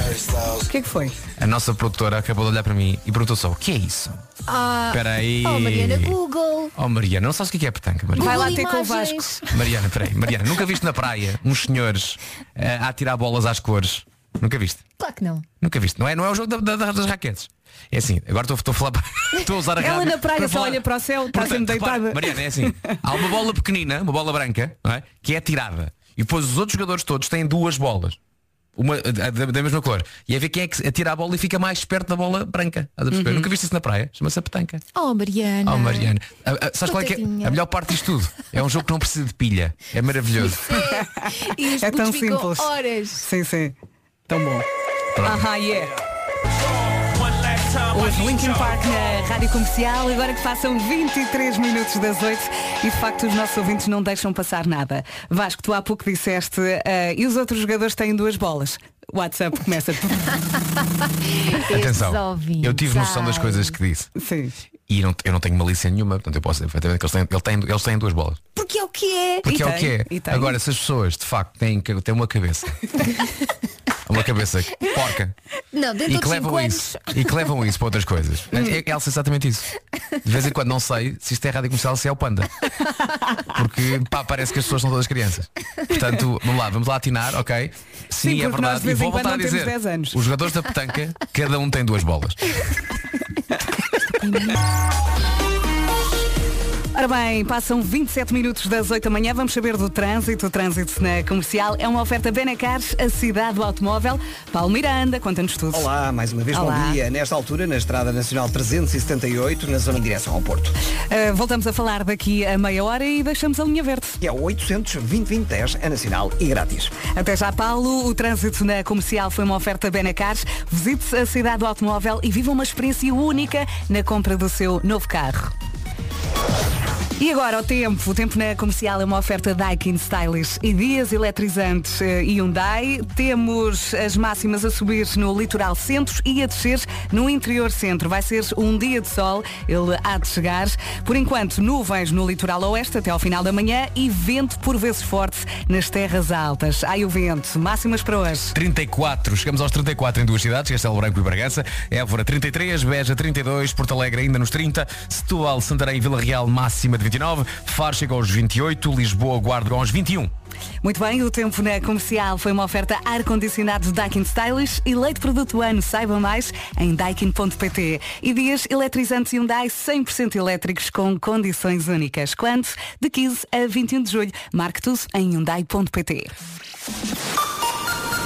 Speaker 1: O que é que foi?
Speaker 10: A nossa produtora acabou de olhar para mim e perguntou só, o que é isso?
Speaker 4: Ah,
Speaker 10: Espera aí.
Speaker 4: Oh, Mariana, Google.
Speaker 10: Oh Mariana, não sabes o que é petanque, Mariana?
Speaker 1: Vai lá ter com o. Vasco.
Speaker 10: Mariana, peraí, Mariana, nunca viste na praia uns senhores eh, a atirar bolas às cores? Nunca viste?
Speaker 4: Claro que não.
Speaker 10: Nunca viste, não é? Não é o jogo da- da- das raquetes. É assim, agora estou, estou a falar para- [LAUGHS] Estou a usar a
Speaker 1: Ela na praia
Speaker 10: para
Speaker 1: só
Speaker 10: falar-
Speaker 1: olha para o céu, está sempre deitada.
Speaker 10: Mariana, é assim. Há uma bola pequenina, uma bola branca, não é? que é tirada. E depois os outros jogadores todos têm duas bolas. Uma a- da, da mesma cor. E é ver quem é que atira a bola e fica mais perto da bola branca. A?
Speaker 1: Uhum.
Speaker 10: Nunca viste isso na praia? Chama-se a petanca.
Speaker 4: Oh, Mariana.
Speaker 10: Oh Mariana. Ah, ah, sabes qual é, que é a melhor parte disto tudo? É um jogo que não precisa de pilha. É maravilhoso.
Speaker 4: E os
Speaker 1: É tão simples.
Speaker 4: horas.
Speaker 1: Sim, sim. Tão bom. Aham, yeah. Os Linkin Park na Rádio Comercial, agora que passam 23 minutos das 8 e de facto os nossos ouvintes não deixam passar nada. Vasco, tu há pouco disseste eh, e os outros jogadores têm duas bolas. WhatsApp começa. [LAUGHS]
Speaker 10: Atenção. Eu tive noção das coisas que disse.
Speaker 1: Sim.
Speaker 10: E não- eu não tenho malícia nenhuma, portanto eu posso dizer perfeitamente que eles têm, ele tem- eles têm duas bolas.
Speaker 4: Porque é o que é.
Speaker 10: Porque
Speaker 1: E
Speaker 10: é o
Speaker 1: tem,
Speaker 10: que é. Agora, se as pessoas de facto têm, têm uma cabeça, [LAUGHS] uma cabeça porca,
Speaker 4: Não, dentro
Speaker 10: e que
Speaker 4: 5
Speaker 10: levam
Speaker 4: anos.
Speaker 10: isso, e que levam isso para outras coisas. É, é exatamente isso. De vez em quando não sei se isto é rádio comercial se é o panda. Porque pá, parece que as pessoas são todas crianças. Portanto, vamos lá, vamos lá atinar, ok? Sim,
Speaker 1: Sim,
Speaker 10: é verdade. E vou voltar a dizer.
Speaker 1: 10 anos.
Speaker 10: Os jogadores da petanca, cada um tem duas bolas. [LAUGHS] Tem...
Speaker 1: Ora bem, passam 27 minutos das 8 da manhã, vamos saber do trânsito. O trânsito na comercial é uma oferta Benecars, a cidade do automóvel. Paulo Miranda, conta-nos tudo.
Speaker 3: Olá, mais uma vez
Speaker 1: Olá.
Speaker 3: bom dia. Nesta altura, na Estrada Nacional 378, na zona de direção ao Porto.
Speaker 1: Uh, voltamos a falar daqui a meia hora e deixamos a linha verde.
Speaker 3: É o 800 2010 é nacional e grátis.
Speaker 1: Até já, Paulo. O trânsito na comercial foi uma oferta Benecars. Visite a cidade do automóvel e viva uma experiência única na compra do seu novo carro. E agora o tempo. O tempo na comercial é uma oferta Daikin Stylish e dias eletrizantes eh, Hyundai. Temos as máximas a subir no litoral centro e a descer no interior centro. Vai ser um dia de sol, ele há de chegar. Por enquanto, nuvens no litoral oeste até ao final da manhã e vento por vezes forte nas terras altas. Ai o vento. Máximas para hoje.
Speaker 10: 34, chegamos aos 34 em duas cidades, Castelo Branco e Bragança, Évora 33, Beja 32, Porto Alegre ainda nos 30, Setúbal, Santarém e Vila Real máxima de 29, Faro chega aos 28, Lisboa, Guarda aos 21.
Speaker 1: Muito bem, o tempo na comercial foi uma oferta ar-condicionado Daikin Stylish e leite produto ano. Saiba mais em daikin.pt. E dias eletrizantes Hyundai 100% elétricos com condições únicas. Quando? De 15 a 21 de julho. Marque tudo em hyundai.pt.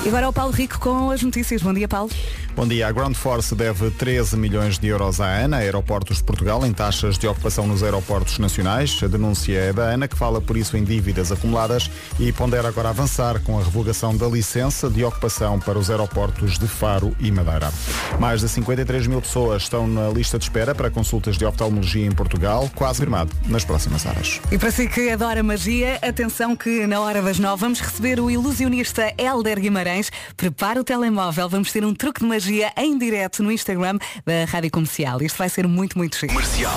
Speaker 1: E agora o Paulo Rico com as notícias. Bom dia, Paulo.
Speaker 2: Bom dia. A Ground Force deve 13 milhões de euros à ANA, Aeroportos de Portugal, em taxas de ocupação nos aeroportos nacionais. A denúncia é da ANA, que fala por isso em dívidas acumuladas e pondera agora avançar com a revogação da licença de ocupação para os aeroportos de Faro e Madeira. Mais de 53 mil pessoas estão na lista de espera para consultas de oftalmologia em Portugal, quase firmado nas próximas horas.
Speaker 1: E para si que adora magia, atenção que na hora das nove vamos receber o ilusionista Helder Guimarães. Prepara o telemóvel, vamos ter um truque de magia em direto no Instagram da Rádio Comercial. Isto vai ser muito, muito chique.
Speaker 9: Comercial.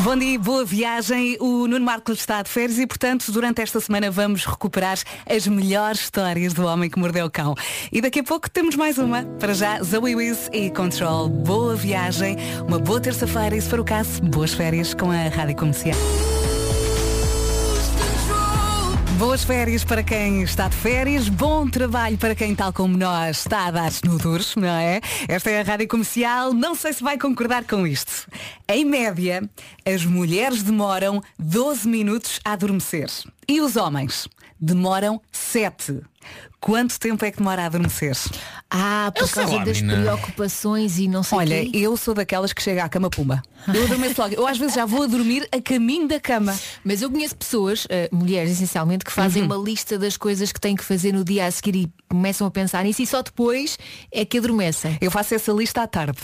Speaker 1: Bom dia, boa viagem. O Nuno Marcos está de férias e, portanto, durante esta semana vamos recuperar as melhores histórias do homem que mordeu o cão. E daqui a pouco temos mais uma. Para já, Zoe Wiz e Control. Boa viagem, uma boa terça-feira e, se for o caso, boas férias com a Rádio Comercial. Boas férias para quem está de férias, bom trabalho para quem, tal como nós, está a dar-se no duros, não é? Esta é a Rádio Comercial, não sei se vai concordar com isto. Em média, as mulheres demoram 12 minutos a adormecer. E os homens demoram 7. Quanto tempo é que demora a adormecer?
Speaker 4: Ah, por
Speaker 1: Eu
Speaker 4: causa
Speaker 1: lá,
Speaker 4: das
Speaker 1: menina.
Speaker 4: preocupações e não sei
Speaker 1: Olha,
Speaker 4: quê.
Speaker 1: eu sou daquelas que chega à cama pumba. Eu adormeço logo. Eu às vezes já vou a dormir a caminho da cama.
Speaker 4: Mas eu conheço pessoas, eh, mulheres essencialmente, que fazem
Speaker 1: Uhum.
Speaker 4: uma lista das coisas que têm que fazer no dia a seguir e começam a pensar nisso e só depois é que adormecem.
Speaker 1: Eu faço essa lista à tarde.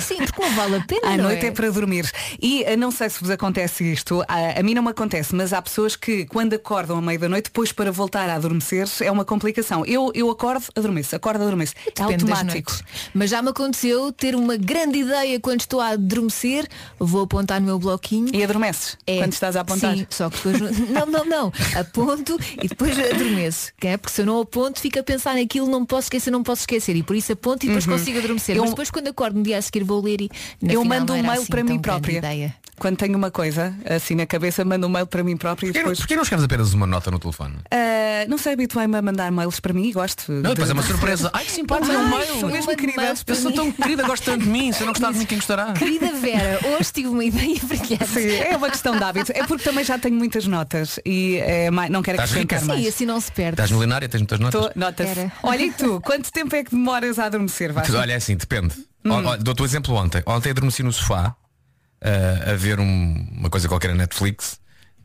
Speaker 4: Sim, porque não vale a [LAUGHS] pena.
Speaker 1: À
Speaker 4: não
Speaker 1: noite é?
Speaker 4: é?
Speaker 1: para dormir. E eh, não sei se vos acontece isto, a, a mim não me acontece, mas há pessoas que quando acordam à meia da noite, depois para voltar a adormecer é uma complicação. Eu, eu acordo, adormeço, acordo, adormeço. É
Speaker 4: Depende das
Speaker 1: automático.
Speaker 4: noites. Mas já me aconteceu ter uma grande ideia quando estou a adormecer, vou apontar no meu bloquinho.
Speaker 1: E adormeces
Speaker 4: É,
Speaker 1: quando estás a apontar?
Speaker 4: Sim, só que depois. não, não, não. Aponto e depois adormeço. que é? Porque se eu não aponto, fico a pensar naquilo, não posso esquecer, não posso esquecer. E por isso aponto e depois
Speaker 1: Uhum.
Speaker 4: consigo adormecer.
Speaker 1: Eu-
Speaker 4: Mas depois quando acordo no dia a seguir vou ler e. na
Speaker 1: eu
Speaker 4: final
Speaker 1: mando
Speaker 4: não
Speaker 1: um mail
Speaker 4: assim
Speaker 1: para mim própria.
Speaker 4: Ideia.
Speaker 1: Quando tenho uma coisa assim na cabeça, mando um mail para mim própria e depois.
Speaker 10: porquê não escreves apenas uma nota no telefone?
Speaker 1: Ah, não sei, habituei-me a mandar mails para mim e gosto.
Speaker 10: Não, depois é uma surpresa. Ai, que simpático, é um
Speaker 1: Ai,
Speaker 10: mail.
Speaker 1: sou mesmo querida.
Speaker 10: Eu sou tão querida, gosto tanto de mim. Se eu não gostar de mim, quem gostará?
Speaker 4: Querida Vera, hoje tive uma ideia [LAUGHS] brilhante.
Speaker 1: Sim, é uma questão de hábito. É porque também já tenho muitas notas e é, não quero
Speaker 10: Estás
Speaker 1: acrescentar
Speaker 10: rica?
Speaker 1: mais.
Speaker 4: Sim, assim não se perde.
Speaker 10: Estás milionária, tens muitas notas?
Speaker 1: Tô- nota-se.
Speaker 4: Era.
Speaker 1: Olha e tu, quanto tempo é que demoras a adormecer? Vasco?
Speaker 10: Olha, é assim, depende.
Speaker 1: Hum.
Speaker 10: Dou-te o exemplo ontem. Ontem adormeci no sofá eh, a ver um- uma coisa qualquer na Netflix.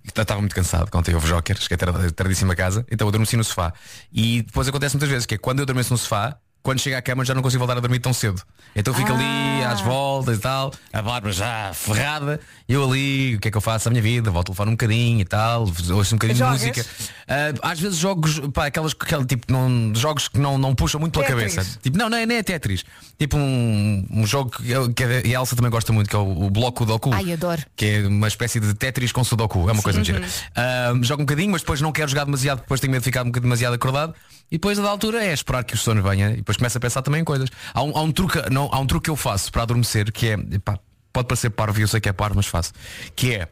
Speaker 10: Estava muito cansado, ontem houve Joker, cheguei tar- tardíssimo a casa, então eu adormeci no sofá. E depois acontece muitas vezes que é quando eu adormeço no sofá, quando chego à cama já não consigo voltar a dormir tão cedo. Então fico ali
Speaker 1: Ah.
Speaker 10: às voltas e tal, a barba já ferrada, eu ali, o que é que eu faço à minha vida? Volto a telefone um bocadinho e tal, ouço um bocadinho
Speaker 1: Jogas?
Speaker 10: de música. Ah, às vezes jogos, pá, aquelas, aquele tipo, não, jogos que não, não puxam muito pela
Speaker 1: Tetris.
Speaker 10: cabeça. Tipo, não, não é, não é Tetris. Tipo um, um jogo que, eu- que a Elsa também gosta muito, que é o, o Bloco Doku.
Speaker 4: Ai, adoro.
Speaker 10: Que é uma espécie de Tetris com Sudoku. É uma coisa muito gira. Ah, jogo um bocadinho, mas depois não quero jogar demasiado, depois tenho medo de ficar um bocadinho demasiado acordado. E depois a da altura é esperar que o sono venha e depois começo a pensar também em coisas. Há um, há um truque, não, há um truque que eu faço para adormecer que é, pode parecer parvo, e eu sei que é parvo, mas faço. Que é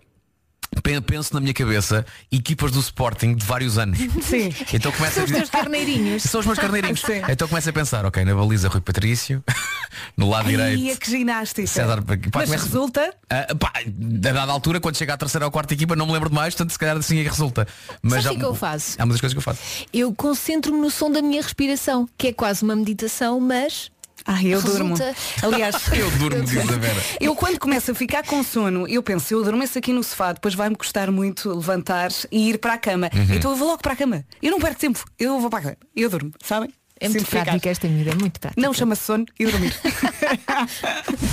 Speaker 10: Penso na minha cabeça equipas do Sporting de vários anos. [LAUGHS]
Speaker 1: Sim.
Speaker 10: Então começa
Speaker 4: São os teus carneirinhos.
Speaker 10: São os meus carneirinhos.
Speaker 1: Sim.
Speaker 10: Então começa a pensar, ok, na baliza Rui Patrício, [LAUGHS] no lado
Speaker 1: Ai,
Speaker 10: direito.
Speaker 1: que ginástica.
Speaker 10: César, pá,
Speaker 1: Mas
Speaker 10: começa-
Speaker 1: resulta?
Speaker 10: Ah, pá, a dada altura, quando chega à terceira ou quarta equipa, não me lembro de mais, portanto se calhar assim é que resulta. Mas
Speaker 4: Sabe
Speaker 10: há-
Speaker 4: que é que eu faço?
Speaker 10: Há coisas que eu faço.
Speaker 4: Eu concentro-me no som da minha respiração, que é quase uma meditação, mas.
Speaker 1: Ai, eu
Speaker 4: resulta.
Speaker 1: durmo. Aliás, [LAUGHS]
Speaker 10: Eu durmo, diz a Vera.
Speaker 1: eu quando começo a ficar com sono, eu penso, eu adormeço aqui no sofá, depois vai-me custar muito levantar e ir para a cama.
Speaker 10: Uhum.
Speaker 1: Então eu vou logo para a cama. Eu não perco tempo, eu vou para a cama. Eu durmo, sabem?
Speaker 4: É muito prática esta medida, é muito prática.
Speaker 1: Não chama-se sono e dormir. [LAUGHS]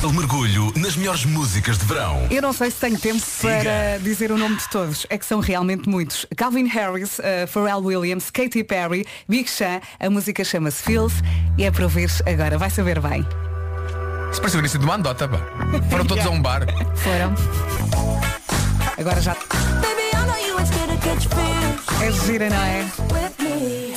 Speaker 9: O mergulho nas melhores músicas de verão.
Speaker 1: Eu não sei se tenho tempo para dizer o nome de todos. É que são realmente muitos. Calvin Harris, uh, Pharrell Williams, Katy Perry, Big Sean. A música chama-se Feels e é para ouvir agora. Vai saber bem.
Speaker 10: Isso parece o início de uma andota, pá. Foram todos a um bar.
Speaker 4: Foram.
Speaker 1: Agora já. É gira, não é?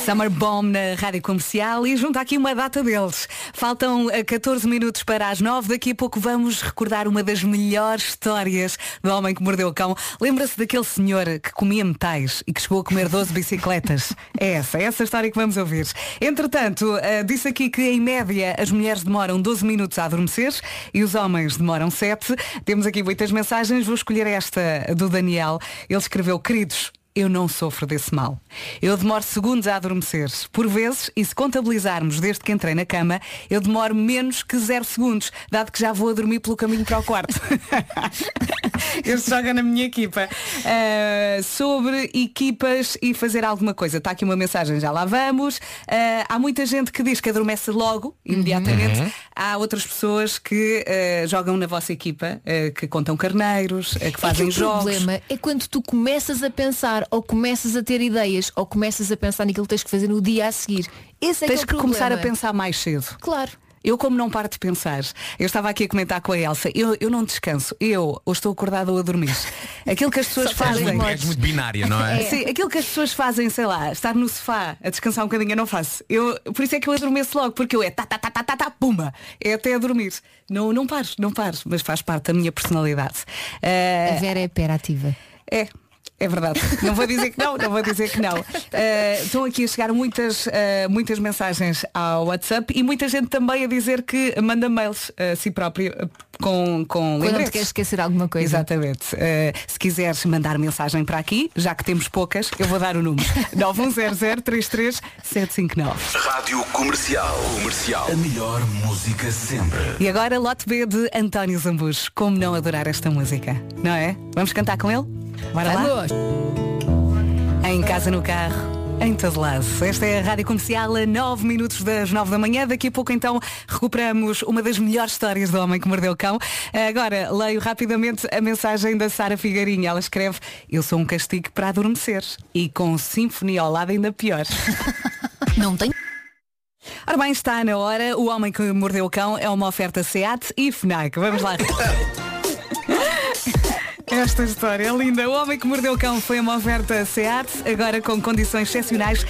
Speaker 1: Summer Bomb na Rádio Comercial e junto aqui uma data deles. Faltam eh, 14 minutos para as 9. Daqui a pouco vamos recordar uma das melhores histórias do homem que mordeu o cão. Lembra-se daquele senhor que comia metais e que chegou a comer 12 bicicletas? É essa, é essa história que vamos ouvir. Entretanto, eh, disse aqui que em média as mulheres demoram 12 minutos a adormecer e os homens demoram 7. Temos aqui muitas mensagens. Vou escolher esta do Daniel. Ele escreveu, queridos, eu não sofro desse mal. Eu demoro segundos a adormecer. Por vezes, e se contabilizarmos desde que entrei na cama, eu demoro menos que zero segundos, dado que já vou a dormir pelo caminho para o quarto. [LAUGHS] este joga na minha equipa. Uh, sobre equipas e fazer alguma coisa. Está aqui uma mensagem, já lá vamos. Uh, há muita gente que diz que adormece logo, imediatamente.
Speaker 10: Uhum.
Speaker 1: Há outras pessoas que uh, jogam na vossa equipa, que contam carneiros, que
Speaker 4: É que
Speaker 1: fazem
Speaker 4: o
Speaker 1: jogos.
Speaker 4: problema é quando tu começas a pensar ou começas a ter ideias ou começas a pensar naquilo que tens que fazer no dia a seguir. Esse é
Speaker 1: Tens
Speaker 4: que,
Speaker 1: que
Speaker 4: é
Speaker 1: começar a pensar mais cedo.
Speaker 4: Claro.
Speaker 1: Eu como não paro de pensar, eu estava aqui a comentar com a Elsa, eu, eu não descanso, eu ou estou acordada ou a dormir. [LAUGHS] Aquilo que as pessoas fazem.
Speaker 10: és muito binária, não é?
Speaker 1: Sim, aquilo que as pessoas fazem, sei lá, estar no sofá a descansar um bocadinho, eu não faço. Eu, por isso é que eu adormeço logo, porque eu é tá, tá, tá, tá, tá, tá, pumba, é até a dormir. Não, não paro, não paro, mas faz parte da minha personalidade. Eh,
Speaker 4: A Vera é hiperativa.
Speaker 1: É. É verdade. Não vou dizer que não, não vou dizer que não. [LAUGHS] Eh, estão aqui a chegar muitas, eh, muitas mensagens ao WhatsApp e muita gente também a dizer que manda mails a si próprio eh, com, com
Speaker 4: Quando te queres esquecer alguma coisa.
Speaker 1: Exatamente. Eh, se quiseres mandar mensagem para aqui, já que temos poucas, eu vou dar o número. [LAUGHS] 910033759.
Speaker 9: Rádio Comercial. Comercial. A melhor música sempre.
Speaker 1: E agora lote B de António Zambujo. Como não adorar esta música? Não é? Vamos cantar com ele? Bora lá?
Speaker 4: Vamos.
Speaker 1: Em casa, no carro. Em todo lado. Esta é a Rádio Comercial a 9 minutos das 9 da manhã. Daqui a pouco então recuperamos uma das melhores histórias do homem que mordeu o cão. Agora leio rapidamente a mensagem da Sara Figueirinha. Ela escreve, eu sou um castigo para adormecer. E com sinfonia ao lado ainda pior. [LAUGHS]
Speaker 4: Não tem.
Speaker 1: Ora bem, está na hora. O homem que mordeu o cão é uma oferta SEAT e FNAC. Vamos lá. [LAUGHS] Esta história é linda. O Homem que Mordeu o Cão foi uma oferta SEAT, agora com condições excepcionais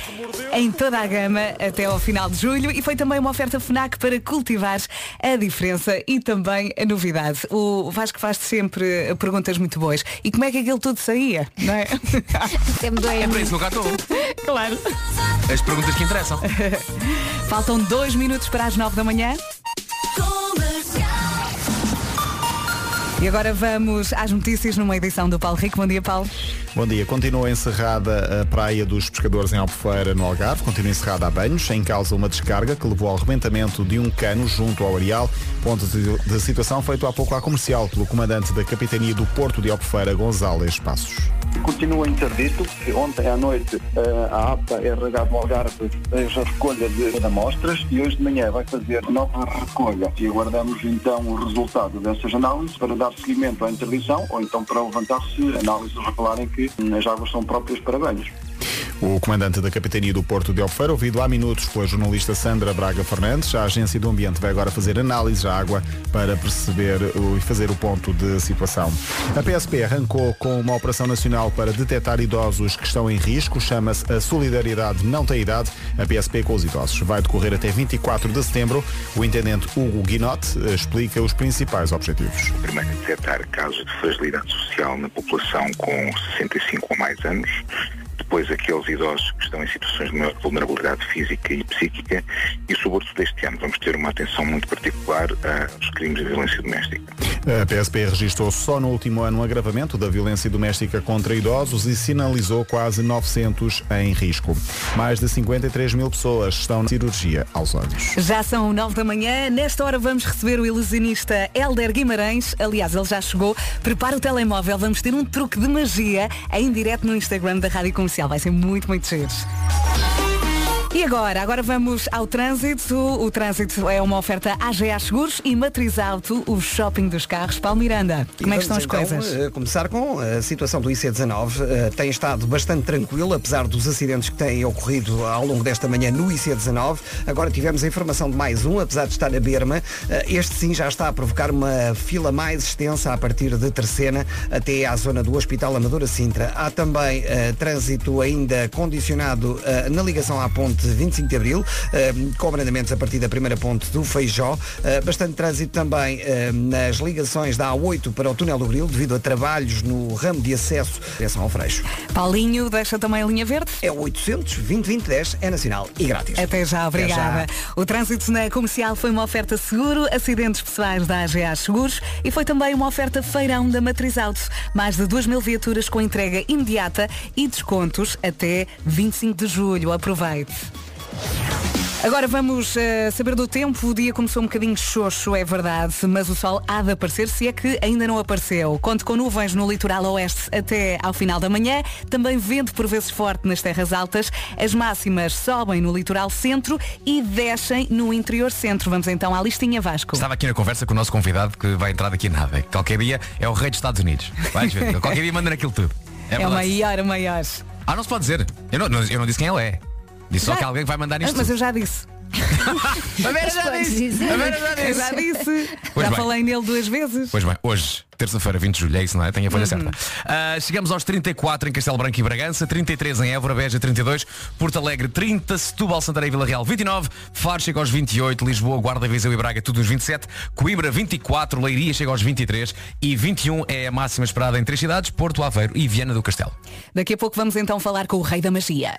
Speaker 1: em toda a gama até ao final de julho e foi também uma oferta FNAC para cultivar a diferença e também a novidade. O Vasco faz sempre perguntas muito boas. E como é que aquilo tudo saía? Não é? [LAUGHS]
Speaker 10: É para isso que eu estou.
Speaker 1: claro.
Speaker 10: As perguntas que interessam. [LAUGHS]
Speaker 1: Faltam dois minutos para as nove da manhã. E agora vamos às notícias numa edição do Paulo Rico. Bom dia, Paulo.
Speaker 2: Bom dia. Continua encerrada a Praia dos Pescadores em Albufeira, no Algarve. Continua encerrada há banhos. Em causa uma descarga que levou ao arrebentamento de um cano junto ao areal. Ponto de, situação feito há pouco à comercial pelo comandante da Capitania do Porto de Albufeira, González Passos.
Speaker 17: Continua interdito. Ontem à noite eh, a APA RH do Algarve fez a recolha de amostras e hoje de manhã vai fazer nova recolha. E aguardamos então o resultado dessas análises para dar seguimento à interdição ou então para levantar-se análises revelarem que as águas são próprias para banhos.
Speaker 2: O comandante da Capitania do Porto de Albufeira, ouvido há minutos pela jornalista Sandra Braga Fernandes, a Agência do Ambiente vai agora fazer análise à água para perceber e fazer o ponto de situação. A PSP arrancou com uma operação nacional para detectar idosos que estão em risco, chama-se a Solidariedade Não Tem Idade, a PSP com os idosos. Vai decorrer até 24 de setembro. O intendente Hugo Guinote explica os principais objetivos.
Speaker 18: Primeiro, detectar casos de fragilidade social na população com 65 ou mais anos. Depois, aqueles idosos que estão em situações de maior vulnerabilidade física e psíquica. E, sobretudo, este ano vamos ter uma atenção muito particular aos crimes de violência doméstica.
Speaker 2: A PSP registrou só no último ano um agravamento da violência doméstica contra idosos e sinalizou quase 900 em risco. Mais de 53 mil pessoas estão na cirurgia aos olhos.
Speaker 1: Já são nove da manhã. Nesta hora vamos receber o ilusionista Helder Guimarães. Aliás, ele já chegou. Prepara o telemóvel. Vamos ter um truque de magia em direto no Instagram da Rádio Comercial. Vai ser muito, muito giro. E agora? Agora vamos ao trânsito. O trânsito é uma oferta AGA Seguros e Matriz Auto, o shopping dos carros. Paulo Miranda, como é que estão as
Speaker 3: então,
Speaker 1: coisas?
Speaker 3: eh, começar com a situação do IC19. Eh, tem estado bastante tranquilo, apesar dos acidentes que têm ocorrido ao longo desta manhã no IC19. Agora tivemos a informação de mais um, apesar de estar a berma. Eh, este sim já está a provocar uma fila mais extensa a partir de Tercena até à zona do Hospital Amadora Sintra. Há também eh, trânsito ainda condicionado eh, na ligação à ponte 25 de Abril, eh, com abrandamentos a partir da primeira ponte do Feijó. Eh, bastante trânsito também eh, nas ligações da A8 para o túnel do Grilo, devido a trabalhos no ramo de acesso direção ao Freixo.
Speaker 1: Paulinho, deixa também a linha verde?
Speaker 3: É o 800 2010 é nacional e grátis.
Speaker 1: Até já, obrigada.
Speaker 3: Até
Speaker 1: O trânsito na comercial foi uma oferta seguro, acidentes pessoais da AGA Seguros e foi também uma oferta feirão da Matriz Auto. Mais de 2 mil viaturas com entrega imediata e descontos até 25 de julho. Aproveite. Agora vamos eh, saber do tempo. O dia começou um bocadinho xoxo, é verdade, mas o sol há de aparecer, se é que ainda não apareceu. Conto com nuvens no litoral oeste até ao final da manhã. Também vento por vezes forte nas terras altas. As máximas sobem no litoral centro e descem no interior centro. Vamos então à listinha Vasco.
Speaker 10: Estava aqui na conversa com o nosso convidado que vai entrar daqui a nada. Qualquer dia é o rei dos Estados Unidos. Vais [LAUGHS] ver. Qualquer dia manda naquilo tudo.
Speaker 1: É, o
Speaker 10: verdade.
Speaker 1: maior, o maior.
Speaker 10: Ah, não se pode dizer. Eu não, não- eu não disse quem ele é. Disse só
Speaker 1: Já-
Speaker 10: que alguém vai mandar.
Speaker 1: Ah, Mas
Speaker 10: tudo.
Speaker 1: eu já disse.
Speaker 10: A Vera já disse. A Vera já disse.
Speaker 1: já disse.
Speaker 10: Pois
Speaker 1: já
Speaker 10: bem.
Speaker 1: falei nele duas vezes.
Speaker 10: Pois bem, hoje, terça-feira, 20 de julho, é isso, não é? Tenho a folha
Speaker 1: Uhum.
Speaker 10: certa. Ah, chegamos aos 34 em Castelo Branco e Bragança, 33 em Évora, Beja 32, Porto Alegre 30, Setúbal, Santarém e Vila Real 29, Faro chega aos 28, Lisboa, Guarda, Viseu e Braga tudo nos 27, Coimbra 24, Leiria chega aos 23 e 21 é a máxima esperada em três cidades, Porto, Aveiro e Viana do Castelo.
Speaker 1: Daqui a pouco vamos então falar com o Rei da Magia.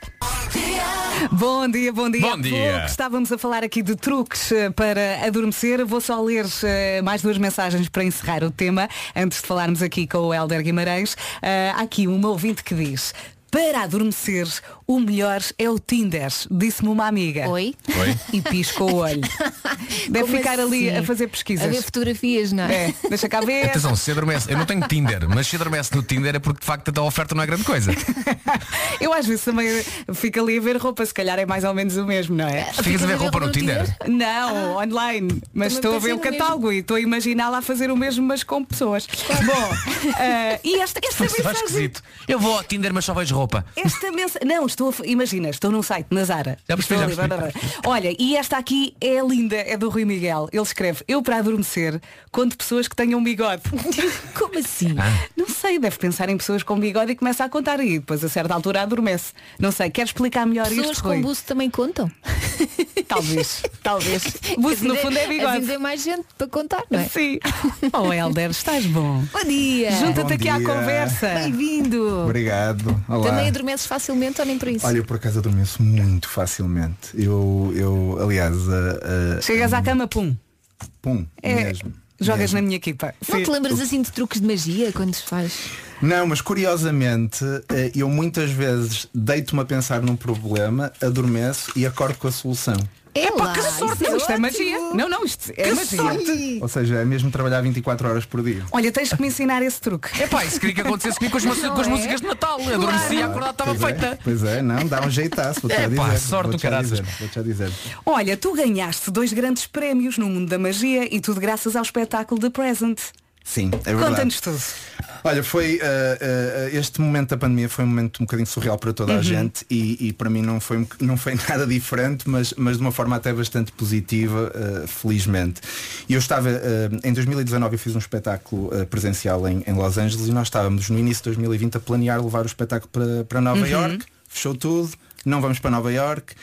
Speaker 1: Bom dia, bom dia.
Speaker 10: Bom
Speaker 1: Há
Speaker 10: dia.
Speaker 1: Estávamos a falar aqui de truques eh, para adormecer. Vou só ler eh, mais duas mensagens para encerrar o tema, antes de falarmos aqui com o Helder Guimarães. Eh, há aqui uma ouvinte que diz. Para adormecer, o melhor é o Tinder, disse-me uma amiga.
Speaker 4: Oi?
Speaker 10: Oi?
Speaker 1: E piscou o olho. [LAUGHS] Deve
Speaker 4: Como
Speaker 1: ficar ali
Speaker 4: assim?
Speaker 1: a fazer pesquisas.
Speaker 4: A ver fotografias, não é?
Speaker 1: É, deixa cá ver.
Speaker 10: Atenção, se adormece, eu não tenho Tinder, mas se adormece no Tinder é porque de facto a oferta não é grande coisa. [LAUGHS]
Speaker 1: Eu às vezes também fico ali a ver roupa, se calhar é mais ou menos o mesmo, não é?
Speaker 10: Ficas a ver roupa no Tinder?
Speaker 1: Não, online. Mas estou a ver o
Speaker 4: no mesmo.
Speaker 1: catálogo e estou a imaginá-la a fazer o mesmo, mas com pessoas. Bom, ah, e esta, esta mensagem.
Speaker 10: esquisito. Eu vou ao Tinder, mas só vejo roupa.
Speaker 1: Esta mensagem. Não, estou a... f- Imagina, estou num site, na Zara.
Speaker 10: Já percebi,
Speaker 1: Estou
Speaker 10: já
Speaker 1: ali. Olha, e esta aqui é linda, é do Rui Miguel. Ele escreve, eu para adormecer, conto pessoas que tenham bigode. [LAUGHS]
Speaker 4: Como assim?
Speaker 10: Ah.
Speaker 1: Não sei, deve pensar em pessoas com bigode e começa a contar e depois a certa altura adormece. Não sei, quer explicar melhor
Speaker 4: Pessoas
Speaker 1: isto,
Speaker 4: com
Speaker 1: Rui?
Speaker 4: buço também contam. [LAUGHS]
Speaker 1: Talvez, talvez. [LAUGHS] Buço no fundo é bigode.
Speaker 4: é mais gente para contar, não é?
Speaker 1: Sim. Oh Helder, estás bom.
Speaker 4: Bom dia.
Speaker 1: Junta-te aqui à
Speaker 19: dia.
Speaker 1: conversa.
Speaker 4: Bem-vindo.
Speaker 19: Obrigado. Olá.
Speaker 4: Também adormeces facilmente ou nem para isso?
Speaker 19: Olha, eu por acaso adormeço muito facilmente. Eu, eu aliás, a, a-
Speaker 1: Chegas à cama, pum.
Speaker 19: pum,
Speaker 1: É,
Speaker 19: mesmo.
Speaker 1: jogas
Speaker 19: mesmo.
Speaker 1: na minha equipa.
Speaker 4: não
Speaker 1: Sim.
Speaker 4: te lembras assim de truques de magia quando se faz?
Speaker 19: Não, mas curiosamente, eh, eu muitas vezes deito-me a pensar num problema, adormeço e acordo com a solução.
Speaker 4: É
Speaker 1: Pá, que sorte,
Speaker 4: isso
Speaker 1: não, isto é magia. Não, não, isto é
Speaker 19: Que
Speaker 1: magia.
Speaker 19: sorte! Ou seja, é mesmo trabalhar 24 horas por dia.
Speaker 1: Olha, tens que me ensinar esse truque.
Speaker 10: É pá, isso queria que acontecesse comigo com as, músicas- com as
Speaker 1: é?
Speaker 10: músicas de Natal. Adormeci e acordado estava
Speaker 19: Pois é,
Speaker 10: feita.
Speaker 19: pois é, não, dá um jeitaço, vou-te
Speaker 10: É
Speaker 19: já
Speaker 10: pá,
Speaker 19: dizer.
Speaker 10: sorte do
Speaker 19: vou-te já
Speaker 10: caraças.
Speaker 19: dizer, Vou-te já dizer.
Speaker 1: Olha, tu ganhaste dois grandes prémios no mundo da magia e tudo graças ao espetáculo The Present.
Speaker 19: Sim, é verdade.
Speaker 1: Conta-nos tudo.
Speaker 19: Olha, foi uh, uh, este momento da pandemia foi um momento um bocadinho surreal para toda a
Speaker 1: Uhum.
Speaker 19: gente e, e para mim não foi, não foi [LAUGHS] nada diferente, mas, mas de uma forma até bastante positiva, uh, felizmente. E eu estava, em 2019 eu fiz um espetáculo presencial em, em Los Angeles e nós estávamos no início de 2020 a planear levar o espetáculo para, para Nova
Speaker 1: Uhum.
Speaker 19: York, fechou tudo, não vamos para Nova York.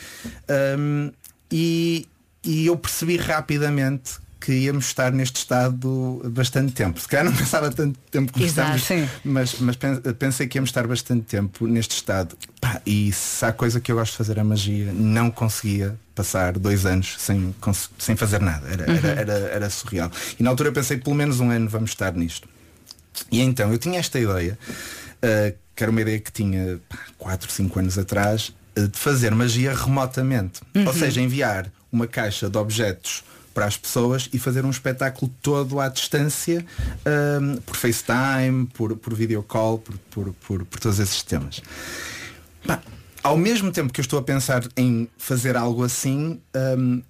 Speaker 19: Um, e, e eu percebi rapidamente que íamos estar neste estado bastante tempo. Se calhar não [LAUGHS] pensava tanto tempo como
Speaker 1: Exato,
Speaker 19: estamos,
Speaker 1: sim.
Speaker 19: mas, mas pen- pensei que íamos estar bastante tempo neste estado. Pá, e se há coisa que eu gosto de fazer a magia, não conseguia passar dois anos sem, sem fazer nada. Era, era,
Speaker 1: Uhum.
Speaker 19: era, era surreal. E na altura eu pensei, pelo menos um ano vamos estar nisto. E então eu tinha esta ideia, uh, que era uma ideia que tinha 4, 5 anos atrás, uh, de fazer magia remotamente.
Speaker 1: Uhum.
Speaker 19: Ou seja, enviar uma caixa de objetos para as pessoas e fazer um espetáculo todo à distância, um, por FaceTime, por, por video call, por, por, por, por todos esses sistemas. Pá, ao mesmo tempo que eu estou a pensar em fazer algo assim, um,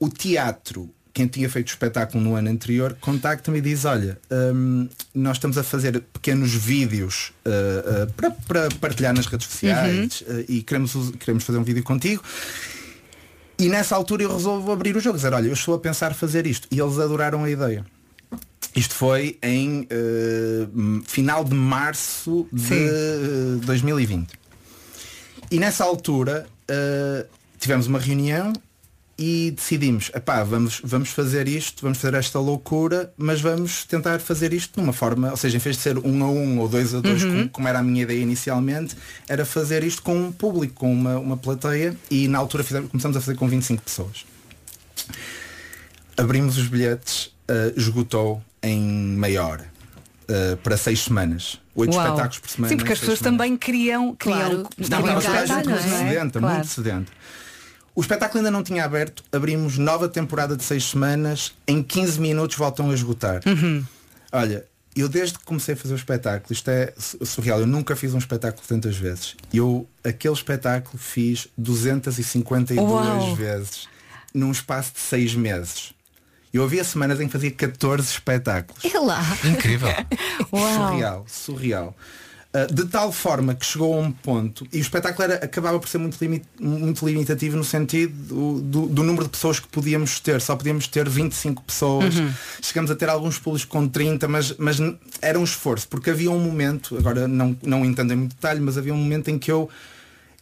Speaker 19: o teatro, quem tinha feito o espetáculo no ano anterior, contacta-me e diz, olha, um, nós estamos a fazer pequenos vídeos uh, uh, para, para partilhar nas redes sociais uh, e queremos, queremos fazer um vídeo contigo. E nessa altura eu resolvo abrir o jogo, dizer, olha, eu estou a pensar fazer isto. E eles adoraram a ideia. Isto foi em eh, m- final de março de
Speaker 1: Sim.
Speaker 19: eh, 2020. E nessa altura eh, tivemos uma reunião e decidimos, epá, vamos, vamos fazer isto, vamos fazer esta loucura, mas vamos tentar fazer isto de uma forma, ou seja, em vez de ser um a um ou dois a dois,
Speaker 1: Uhum.
Speaker 19: como, como era a minha ideia inicialmente, era fazer isto com um público, com uma, uma plateia e na altura fizemos, começamos a fazer com 25 pessoas. Abrimos os bilhetes, eh, esgotou em meia hora. eh, para seis semanas. Oito
Speaker 1: Uau.
Speaker 19: espetáculos por semana.
Speaker 1: Sim, porque as pessoas
Speaker 19: semanas.
Speaker 1: também queriam, queriam
Speaker 4: Claro.
Speaker 19: Não, não muito
Speaker 1: é?
Speaker 19: sedenta,
Speaker 1: Claro.
Speaker 19: muito sedenta. O espetáculo ainda não tinha aberto, abrimos nova temporada de seis semanas, em 15 minutos voltam a esgotar.
Speaker 1: Uhum.
Speaker 19: Olha, eu desde que comecei a fazer o espetáculo, isto é su- surreal, eu nunca fiz um espetáculo tantas vezes. Eu, aquele espetáculo, fiz 252
Speaker 1: Uau.
Speaker 19: vezes num espaço de seis meses. Eu havia semanas em que fazia 14 espetáculos.
Speaker 4: É lá.
Speaker 10: Incrível. [LAUGHS]
Speaker 1: Uau.
Speaker 19: Surreal, surreal. Uh, de tal forma que chegou a um ponto e o espetáculo era, acabava por ser muito, limi- muito limitativo no sentido do, do- do número de pessoas que podíamos ter. Só podíamos ter 25 pessoas.
Speaker 20: Uhum.
Speaker 19: Chegamos a ter alguns públicos com 30, mas, mas era um esforço, porque havia um momento, agora não, não entendo em muito detalhe, mas havia um momento em que eu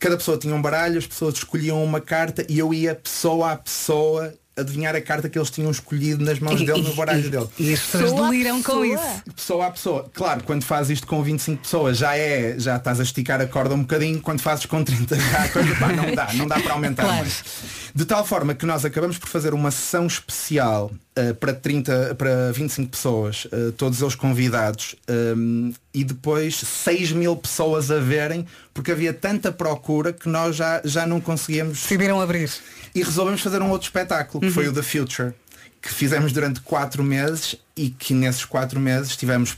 Speaker 19: cada pessoa tinha um baralho, as pessoas escolhiam uma carta e eu ia pessoa a pessoa adivinhar a carta que eles tinham escolhido nas mãos dele no baralho dele.
Speaker 1: E as pessoas deliram com isso.
Speaker 19: Pessoa a pessoa. Claro, quando fazes isto com 25 pessoas já é, já estás a esticar a corda um bocadinho, quando fazes com 30 já a coisa, pá, não dá, não dá para aumentar
Speaker 1: Claro.
Speaker 19: mais. De tal forma que nós acabamos por fazer uma sessão especial eh, para 30, para 25 pessoas, eh, todos eles convidados, um, e depois 6 mil pessoas a verem, porque havia tanta procura que nós já, já não conseguíamos.
Speaker 1: Decidiram abrir.
Speaker 19: E resolvemos fazer um outro espetáculo, que foi o The Future, que fizemos durante quatro meses e que nesses quatro meses tivemos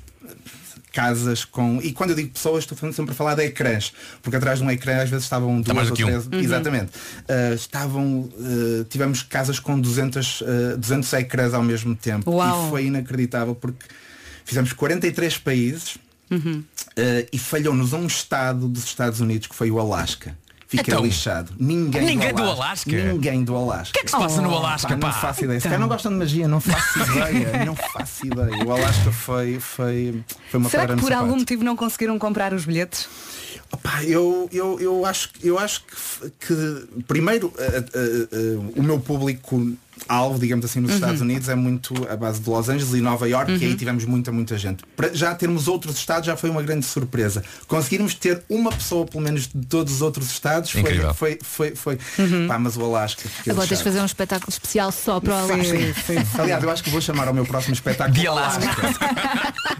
Speaker 19: casas com. E quando eu digo pessoas, estou sempre a falar de ecrãs, porque atrás de um ecrã às vezes estavam duas
Speaker 10: mais
Speaker 19: ou
Speaker 10: que um.
Speaker 19: três.
Speaker 10: Uhum.
Speaker 19: Exatamente. Uh, estavam. uh, tivemos casas com 200, uh, 200 ecrãs ao mesmo tempo.
Speaker 1: Uau.
Speaker 19: E foi inacreditável porque fizemos 43 países.
Speaker 1: Uhum.
Speaker 19: Uh, e falhou-nos um estado dos Estados Unidos que foi o Alasca. Fiquei
Speaker 10: Então,
Speaker 19: lixado. Ninguém,
Speaker 10: ninguém do Alasca?
Speaker 19: Ninguém do Alasca. O
Speaker 10: que é que se passa no Alasca,
Speaker 19: Não
Speaker 10: pá?
Speaker 19: faço ideia. Se
Speaker 10: Então.
Speaker 19: calhar não gostam de magia, não faço [LAUGHS] ideia. não faço ideia. O Alasca foi, foi, foi uma
Speaker 1: Será que por algum motivo não conseguiram comprar os bilhetes?
Speaker 19: Pá, eu, eu, eu acho, eu acho que, que primeiro eh, eh, eh, o meu público alvo, digamos assim, nos
Speaker 20: Uhum.
Speaker 19: Estados Unidos é muito a base de Los Angeles e Nova York e aí
Speaker 20: Uhum.
Speaker 19: tivemos muita, muita gente. Para já termos outros estados já foi uma grande surpresa. Conseguirmos ter uma pessoa, pelo menos, de todos os outros estados foi,
Speaker 10: Incrível.
Speaker 19: foi, foi, foi,
Speaker 1: Uhum.
Speaker 19: pá, mas o Alasca.
Speaker 4: Agora tens de fazer um espetáculo especial só para o
Speaker 19: Sim,
Speaker 4: Alasca.
Speaker 19: sim, sim. Aliás, eu acho que vou chamar ao meu próximo espetáculo
Speaker 10: De Alasca. [LAUGHS]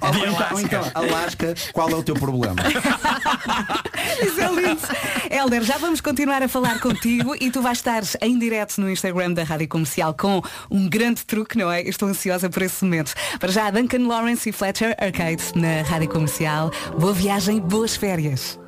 Speaker 19: Ou então, ou então, Alasca, qual é o teu problema? [LAUGHS]
Speaker 1: Isso é lindo. Helder, já vamos continuar a falar contigo e tu vais estar em direto no Instagram da Rádio Comercial com um grande truque, não é? Estou ansiosa por esse momento. Para já, Duncan Lawrence e Fletcher Arcade na Rádio Comercial. Boa viagem, boas férias.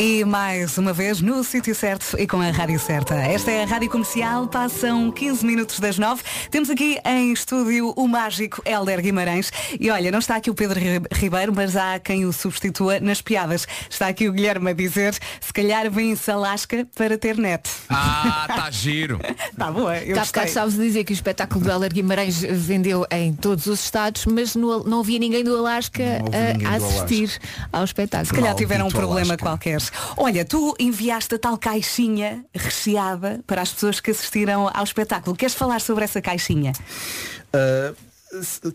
Speaker 1: E mais uma vez no sítio certo e com a rádio certa. Esta é a Rádio Comercial, passam 15 minutos das 9. Temos aqui em estúdio o mágico Helder Guimarães. E olha, não está aqui o Pedro Ri- Ribeiro, mas há quem o substitua nas piadas. Está aqui o Guilherme a dizer, se calhar vem-se a lasca para ter net.
Speaker 10: Ah, está giro.
Speaker 1: Está [LAUGHS] boa, eu
Speaker 4: Cá
Speaker 1: gostei.
Speaker 4: bocado a dizer que o espetáculo do Heller Guimarães vendeu em todos os estados, mas no- não havia ninguém do Alasca
Speaker 19: ninguém
Speaker 4: a, assistir ao espetáculo.
Speaker 1: Se calhar tiveram um problema
Speaker 19: Alasca.
Speaker 1: qualquer. Olha, tu enviaste a tal caixinha recheada para as pessoas que assistiram ao espetáculo. Queres falar sobre essa caixinha?
Speaker 19: Se-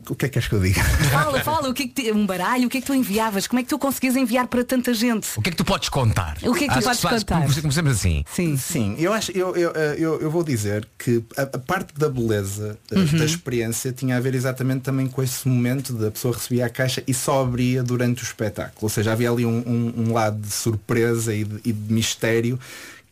Speaker 19: o que é que queres que eu diga?
Speaker 1: Fala, fala, o que é que te- um baralho, o que é que tu enviavas? Como é que tu conseguias enviar para tanta gente?
Speaker 10: O que é que tu podes contar?
Speaker 1: O que é que tu podes
Speaker 10: faz-
Speaker 1: contar?
Speaker 10: Comecemos assim.
Speaker 1: Sim.
Speaker 19: Sim, eu acho, eu, eu, eh, eu, eu vou dizer que a, a parte da beleza eh,
Speaker 1: Uhum.
Speaker 19: da experiência tinha a ver exatamente também com esse momento da pessoa recebia a caixa e só abria durante o espetáculo. Ou seja, havia ali um, um- um lado de surpresa e de, e de mistério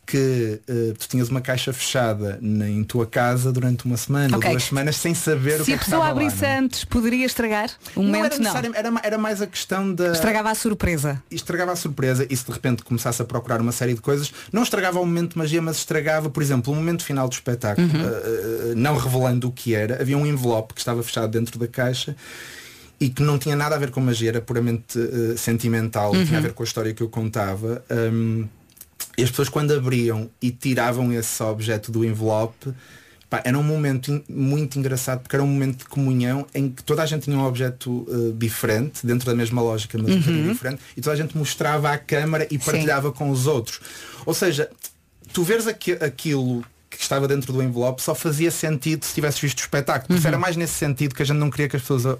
Speaker 19: que eh, tu tinhas uma caixa fechada na- em tua casa durante uma semana
Speaker 1: Ok.
Speaker 19: ou duas semanas sem saber o
Speaker 1: Se
Speaker 19: que é
Speaker 1: a
Speaker 19: que
Speaker 1: pessoa
Speaker 19: estava lá,
Speaker 1: abrisse
Speaker 19: não é?
Speaker 1: antes, poderia estragar? Um
Speaker 19: não era,
Speaker 1: momento não.
Speaker 19: necessariamente- era, era mais a questão da
Speaker 1: Estragava a surpresa.
Speaker 19: estragava a surpresa e se de repente começasse a procurar uma série de coisas, não estragava o momento de magia, mas estragava, por exemplo, o momento final do espetáculo,
Speaker 1: Uhum.
Speaker 19: eh, eh, não revelando o que era. Havia um envelope que estava fechado dentro da caixa e que não tinha nada a ver com magia, era puramente sentimental,
Speaker 1: Uhum.
Speaker 19: tinha a ver com a história que eu contava. Hum, e as pessoas quando abriam e tiravam esse objeto do envelope, pá, era um momento muito engraçado porque era um momento de comunhão em que toda a gente tinha um objeto eh, diferente, dentro da mesma lógica, mas um
Speaker 20: Uhum.
Speaker 19: diferente, e toda a gente mostrava à câmara e partilhava com os outros. Ou seja, tu veres aqui- aquilo que estava dentro do envelope só fazia sentido se tivesses visto o espetáculo. Porque
Speaker 20: Uhum.
Speaker 19: era mais nesse sentido que a gente não queria que as pessoas a- a-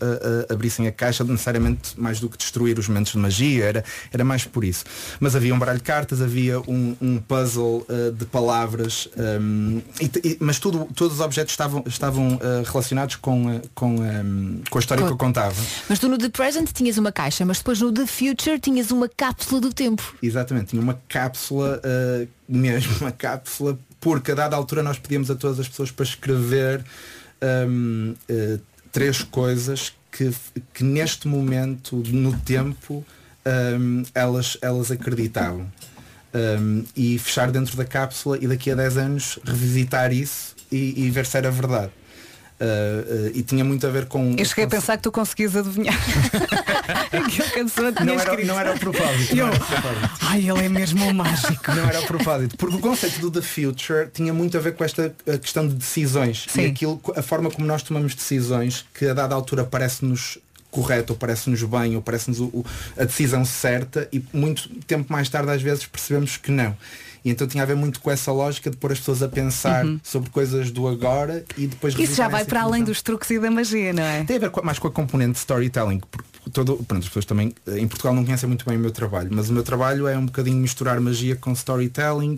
Speaker 19: a- abrissem a caixa necessariamente mais do que destruir os momentos de magia, era, era mais por isso. Mas havia um baralho de cartas, havia um, um puzzle uh, de palavras, um, e e- mas tudo, todos os objetos estavam, estavam uh, relacionados com, uh, com, um, com a história
Speaker 4: Com-
Speaker 19: que eu contava.
Speaker 4: Mas tu no The Present tinhas uma caixa, mas depois no The Future tinhas uma cápsula do tempo.
Speaker 19: Exatamente, tinha uma cápsula, uh, mesmo uma cápsula, porque a dada altura nós pedíamos a todas as pessoas para escrever um, uh, três coisas que, que neste momento, no tempo, um, elas, elas acreditavam. Um, e fechar dentro da cápsula e daqui a 10 anos revisitar isso e, e ver se era verdade. Uh, uh, e tinha muito a ver com.
Speaker 1: Eu cheguei a pensar que tu conseguias adivinhar. [LAUGHS] Aquilo que a pessoa tinha
Speaker 19: Não era,
Speaker 1: escrito.
Speaker 19: não era o propósito. Não
Speaker 1: eu,
Speaker 19: era o propósito.
Speaker 1: Ai, ele é mesmo um mágico.
Speaker 19: Não era o propósito. Porque o conceito do The Future tinha muito a ver com esta questão de decisões.
Speaker 1: Sim.
Speaker 19: E aquilo, a forma como nós tomamos decisões, que a dada altura parece-nos correto, ou parece-nos bem, ou parece-nos a decisão certa e muito tempo mais tarde às vezes percebemos que não. E então tinha a ver muito com essa lógica de pôr as pessoas a pensar
Speaker 1: Uhum.
Speaker 19: sobre coisas do agora e depois
Speaker 1: Isso já vai para além dos truques e da magia, não é?
Speaker 19: tem a ver mais com a componente de storytelling. Todo, pronto, as pessoas também eh, em Portugal não conhecem muito bem o meu trabalho, mas o meu trabalho é um bocadinho misturar magia com storytelling,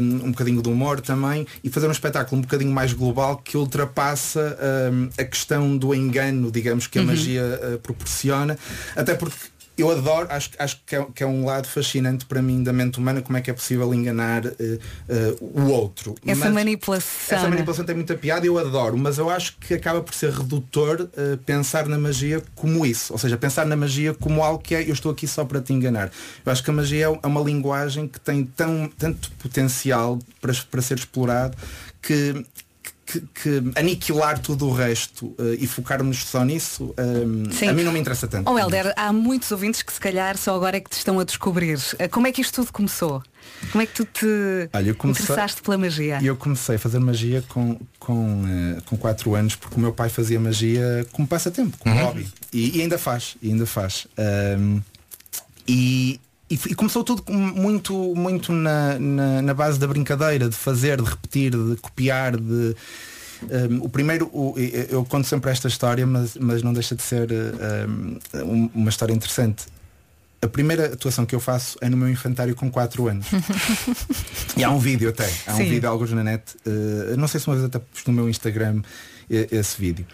Speaker 19: um, um bocadinho de humor também, e fazer um espetáculo um bocadinho mais global que ultrapassa um, a questão do engano, digamos, que a
Speaker 1: Uhum.
Speaker 19: magia eh, proporciona, até porque eu adoro, acho, acho que, é, que é um lado fascinante para mim da mente humana, como é que é possível enganar eh, eh, o outro.
Speaker 1: Essa
Speaker 19: Mas-
Speaker 1: manipulação.
Speaker 19: essa
Speaker 1: né?
Speaker 19: manipulação tem muita piada e eu adoro, mas eu acho que acaba por ser redutor eh, pensar na magia como isso. Ou seja, pensar na magia como algo que é eu estou aqui só para te enganar. Eu acho que a magia é uma linguagem que tem tão, tanto potencial para, para ser explorado que, que, que aniquilar tudo o resto eh, e focarmos só nisso, eh,
Speaker 1: Sim.
Speaker 19: a mim não me interessa tanto.
Speaker 1: Oh Helder, há muitos ouvintes que se calhar só agora é que te estão a descobrir. Eh, Como é que isto tudo começou? Como é que tu te
Speaker 19: Olha, comecei-
Speaker 1: interessaste pela magia?
Speaker 19: Eu comecei a fazer magia com, com, eh, com 4 anos porque o meu pai fazia magia como passatempo, como
Speaker 10: Uhum.
Speaker 19: hobby. E, e ainda faz, e ainda faz. Ahm, e, e e começou tudo muito, muito na, na, na base da brincadeira, de fazer, de repetir, de copiar, de. ahm, o primeiro, o- eu conto sempre esta história, mas, mas não deixa de ser ahm, um- uma história interessante. A primeira atuação que eu faço é no meu infantário com 4 anos. [LAUGHS] E há um vídeo até, há um
Speaker 1: Sim.
Speaker 19: vídeo alguns na net, eh, não sei se uma vez até no meu Instagram esse vídeo.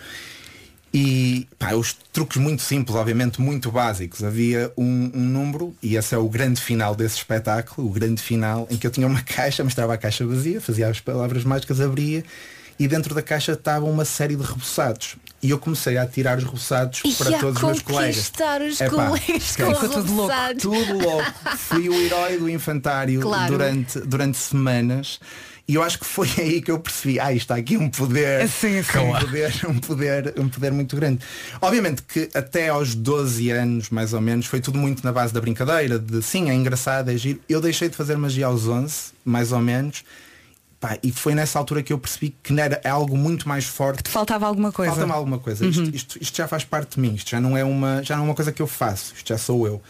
Speaker 19: E pá, os truques muito simples, obviamente muito básicos. Havia um, um número, e esse é o grande final desse espetáculo, o grande final, em que eu tinha uma [LAUGHS] caixa, mostrava a caixa vazia, fazia as palavras mágicas, abria, e dentro da caixa estava uma série de reboçados. E eu comecei a tirar os reboçados
Speaker 4: E
Speaker 19: para todos os meus colegas.
Speaker 4: os
Speaker 19: Epá,
Speaker 4: colegas com
Speaker 1: Ficou tudo louco.
Speaker 19: Tudo louco. Fui o herói do infantário
Speaker 4: Claro.
Speaker 19: durante, durante semanas. E eu acho que foi [LAUGHS] aí que eu percebi, ah, isto está aqui um poder,
Speaker 1: Sim, sim.
Speaker 19: um poder, um poder, um poder muito grande. Obviamente que até aos 12 anos, mais ou menos, foi tudo muito na base da brincadeira, de sim, é engraçado, é giro. Eu deixei de fazer magia aos 11, mais ou menos. Pá, e foi nessa altura que eu percebi que não era é algo muito mais forte.
Speaker 1: Faltava alguma coisa.
Speaker 19: Falta-me alguma coisa. Isto, isto- isto já faz parte de mim. Isto já não é uma, já não é uma coisa que eu faço. Isto já sou eu.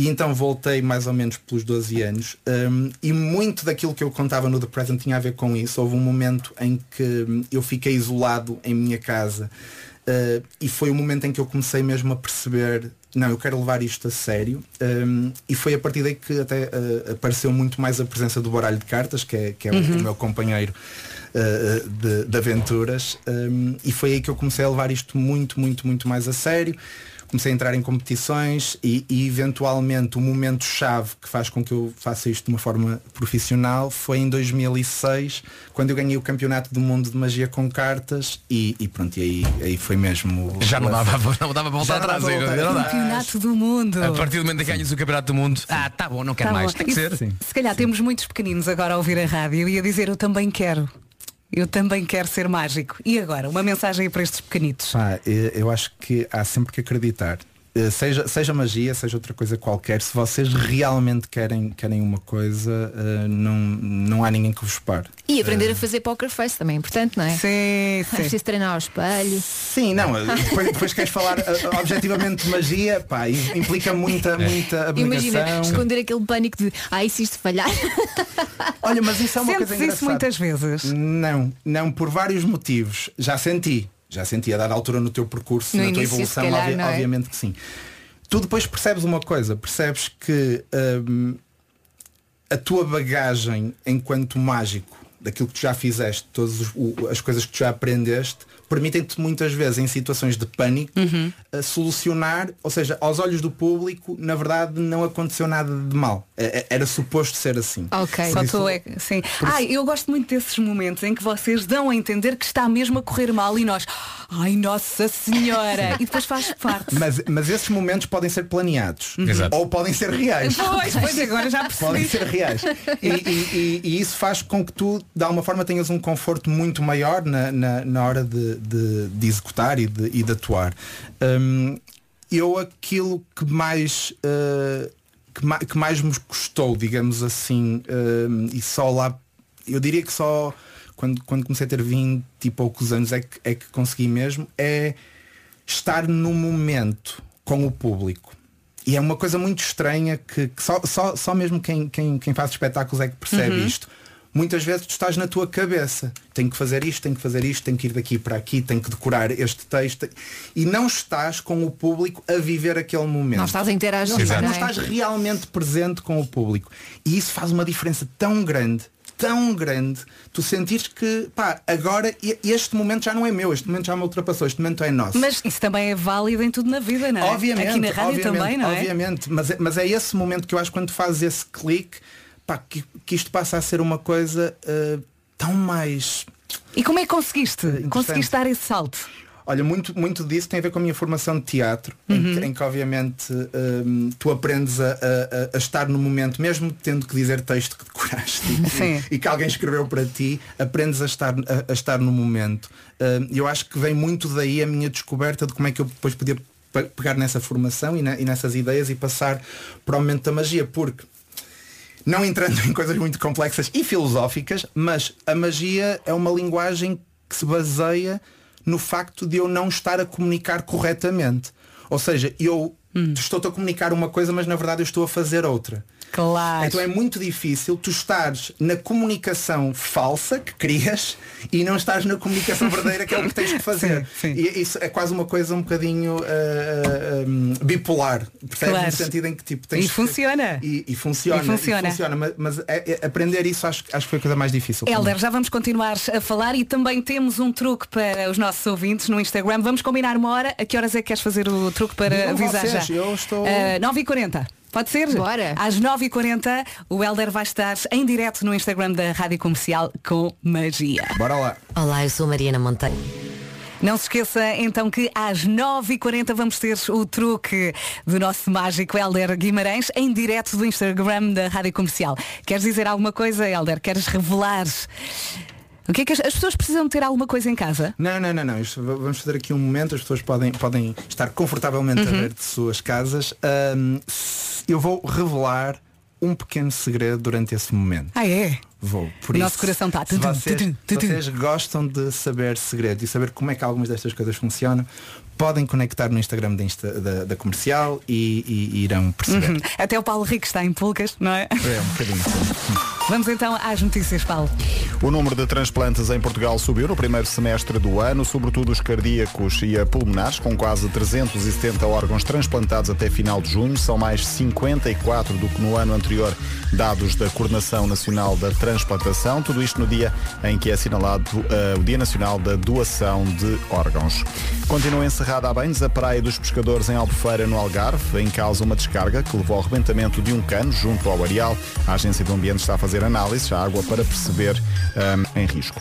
Speaker 19: E então voltei mais ou menos pelos 12 anos hum, e muito daquilo que eu contava no The Present tinha a ver com isso. Houve um momento em que hum, eu fiquei isolado em minha casa uh, e foi o momento em que eu comecei mesmo a perceber não, eu quero levar isto a sério hum, e foi a partir daí que até uh, apareceu muito mais a presença do baralho de cartas, que é, que é o-
Speaker 1: Uhum.
Speaker 19: o meu companheiro uh, de, de aventuras um, e foi aí que eu comecei a levar isto muito, muito, muito mais a sério. Comecei a entrar em competições e, e eventualmente o momento chave que faz com que eu faça isto de uma forma profissional foi em 2006, quando eu ganhei o campeonato do mundo de magia com cartas e, e pronto, e aí, aí foi mesmo. [LAUGHS]
Speaker 10: Já não dava, não dava para voltar
Speaker 19: Já não
Speaker 10: atrás.
Speaker 1: Campeonato do mundo.
Speaker 10: A partir do momento em que ganhas o campeonato do mundo, ah, tá bom, não quero
Speaker 1: Tá
Speaker 10: mais.
Speaker 1: bom.
Speaker 10: Tem que
Speaker 1: E
Speaker 10: ser.
Speaker 1: se- Se calhar temos muitos pequeninos agora a ouvir a rádio e a dizer eu também quero. Eu também quero ser mágico. E agora, uma mensagem para estes pequenitos.
Speaker 19: Eh, eu acho que há sempre que acreditar. Eh, Seja, seja magia, seja outra coisa qualquer, se vocês realmente querem, querem uma coisa, eh, não, não há ninguém que vos pare.
Speaker 4: E aprender a fazer poker face também é importante, não é?
Speaker 1: Sim,
Speaker 4: É preciso treinar ao espelho.
Speaker 19: Sim, não, depois, depois queres falar eh, objetivamente de magia, pá, implica muita, muita abnegação.
Speaker 4: Imagina, esconder aquele pânico de ai se isto falhar. [LAUGHS]
Speaker 19: Olha, mas isso é uma
Speaker 1: Sentes
Speaker 19: coisa
Speaker 1: isso
Speaker 19: engraçada.
Speaker 1: muitas vezes?
Speaker 19: Não, não, por vários motivos. Já senti. Já senti a dada altura no teu percurso,
Speaker 4: No
Speaker 19: na tua evolução,
Speaker 4: calhar,
Speaker 19: obvi-
Speaker 4: é?
Speaker 19: obviamente que sim. Tu depois percebes uma coisa, percebes que hum, a tua bagagem enquanto mágico, daquilo que tu já fizeste, todas as coisas que tu já aprendeste, permitem-te muitas vezes em situações de pânico
Speaker 1: Uhum.
Speaker 19: solucionar, ou seja, aos olhos do público, na verdade não aconteceu nada de mal. É- é- Era suposto ser assim.
Speaker 1: Ok.
Speaker 19: Por
Speaker 1: Só
Speaker 19: isso-
Speaker 1: tu é. Sim. Ai, eu gosto muito desses momentos em que vocês dão a entender que está mesmo a correr mal e nós. Ai, Nossa Senhora! e depois faz parte.
Speaker 19: Mas, mas esses momentos podem ser planeados.
Speaker 10: Exato.
Speaker 19: Ou podem ser reais.
Speaker 1: Pois, pois agora já percebi.
Speaker 19: Podem ser reais. E, e- e- e isso faz com que tu, de alguma forma, tenhas um conforto muito maior na, na, na hora de, de- de executar e de, e de atuar. Hum, eu aquilo que mais. uh, que, ma- que mais me custou, digamos assim, hum, e só lá. Eu diria que só quando, quando comecei a ter 20 e poucos anos é que, é que consegui mesmo, é estar no momento com o público. E é uma coisa muito estranha que, que só, só, só mesmo quem, quem, quem faz espetáculos é que percebe
Speaker 1: Uhum.
Speaker 19: isto. Muitas vezes tu estás na tua cabeça. Tenho que fazer isto, tenho que fazer isto, tenho que ir daqui para aqui, tenho que decorar este texto. E não estás com o público a viver aquele momento.
Speaker 4: Não estás a interagir,
Speaker 19: Não, estás,
Speaker 4: não é?
Speaker 19: estás realmente presente com o público. E isso faz uma diferença tão grande, tão grande, tu sentires que, pá, agora este momento já não é meu, este momento já me ultrapassou, este momento é nosso.
Speaker 1: Mas isso também é válido em tudo na vida, não é?
Speaker 19: Obviamente,
Speaker 1: Aqui na rádio
Speaker 19: obviamente,
Speaker 1: também, não é?
Speaker 19: obviamente. Mas, é- mas é esse momento que eu acho que quando fazes esse clique, pá, que, que isto passa a ser uma coisa uh, tão mais.
Speaker 1: E como é que conseguiste? Conseguiste dar esse salto?
Speaker 19: Olha, muito, muito disso tem a ver com a minha formação de teatro, em,
Speaker 1: Uhum.
Speaker 19: que, em que, obviamente um, tu aprendes a, a- a estar no momento, mesmo tendo que dizer texto que decoraste e- e, que alguém escreveu para ti, aprendes a estar, a, a estar no momento. Um, eu acho que vem muito daí a minha descoberta de como é que eu depois podia pe- pegar nessa formação e, na- e nessas ideias e passar para o momento da magia, porque não entrando [LAUGHS] em coisas muito complexas e filosóficas, mas a magia é uma linguagem que se baseia no facto de eu não estar a comunicar corretamente. Ou seja, eu estou-te a comunicar uma coisa, mas na verdade eu estou a fazer outra.
Speaker 1: Claro.
Speaker 19: Então é muito difícil tu estares na comunicação falsa que crias e não estás na comunicação [LAUGHS] verdadeira que é o que tens que fazer. E isso é quase uma coisa um bocadinho ah, ah, um, bipolar. Percebes?
Speaker 1: Claro.
Speaker 19: No sentido em que tipo tens
Speaker 1: E funciona.
Speaker 19: E, e funciona.
Speaker 1: E funciona.
Speaker 19: mas, mas é- é- aprender isso acho, acho que foi a coisa mais difícil.
Speaker 1: Helder, já vamos continuar a falar e também temos um truque para os nossos ouvintes no Instagram. Vamos combinar uma hora. A que horas é que queres fazer o truque para avisar
Speaker 19: vocês,
Speaker 1: já?
Speaker 19: eu estou-
Speaker 1: Ah, 9h40. Pode ser?
Speaker 4: Bora.
Speaker 1: Às 9h40 o Helder vai estar em direto no Instagram da Rádio Comercial com magia.
Speaker 19: Bora lá.
Speaker 20: Olá, eu sou Mariana Monteiro.
Speaker 1: Não se esqueça então que às 9h40 vamos ter o truque do nosso mágico Helder Guimarães em direto do Instagram da Rádio Comercial. Queres dizer alguma coisa, Helder? Queres revelar? O que é que as, as pessoas precisam ter alguma coisa em casa?
Speaker 19: Não, não, não, não. Isto, vamos fazer aqui um momento, as pessoas podem, podem estar confortavelmente a
Speaker 1: Uhum.
Speaker 19: ver de suas casas. S- eu vou revelar um pequeno segredo durante esse momento.
Speaker 1: Ah, é?
Speaker 19: Vou. Por
Speaker 1: O
Speaker 19: isso,
Speaker 1: nosso coração está.
Speaker 19: Se vocês, vocês gostam de saber segredos e saber como é que algumas destas coisas funcionam, podem conectar no Instagram da, Insta- da- da comercial e, e- e irão perceber.
Speaker 1: Uhum. Até o Paulo Rico está em pulcas, não é?
Speaker 19: É um bocadinho. [LAUGHS]
Speaker 1: Vamos então às notícias, Paulo.
Speaker 2: O número de transplantes em Portugal subiu no primeiro semestre do ano, sobretudo os cardíacos e a pulmonares, com quase 370 órgãos transplantados até final de junho. São mais 54 do que no ano anterior, dados da Coordenação Nacional da Transplantação. Tudo isto no dia em que é assinalado eh, o Dia Nacional da Doação de Órgãos. Continua encerrada há bens a Praia dos Pescadores em Albufeira, no Algarve, em causa uma descarga que levou ao arrebentamento de um cano junto ao areal. A Agência do Ambiente está a fazer análise à água para perceber ahm, em risco.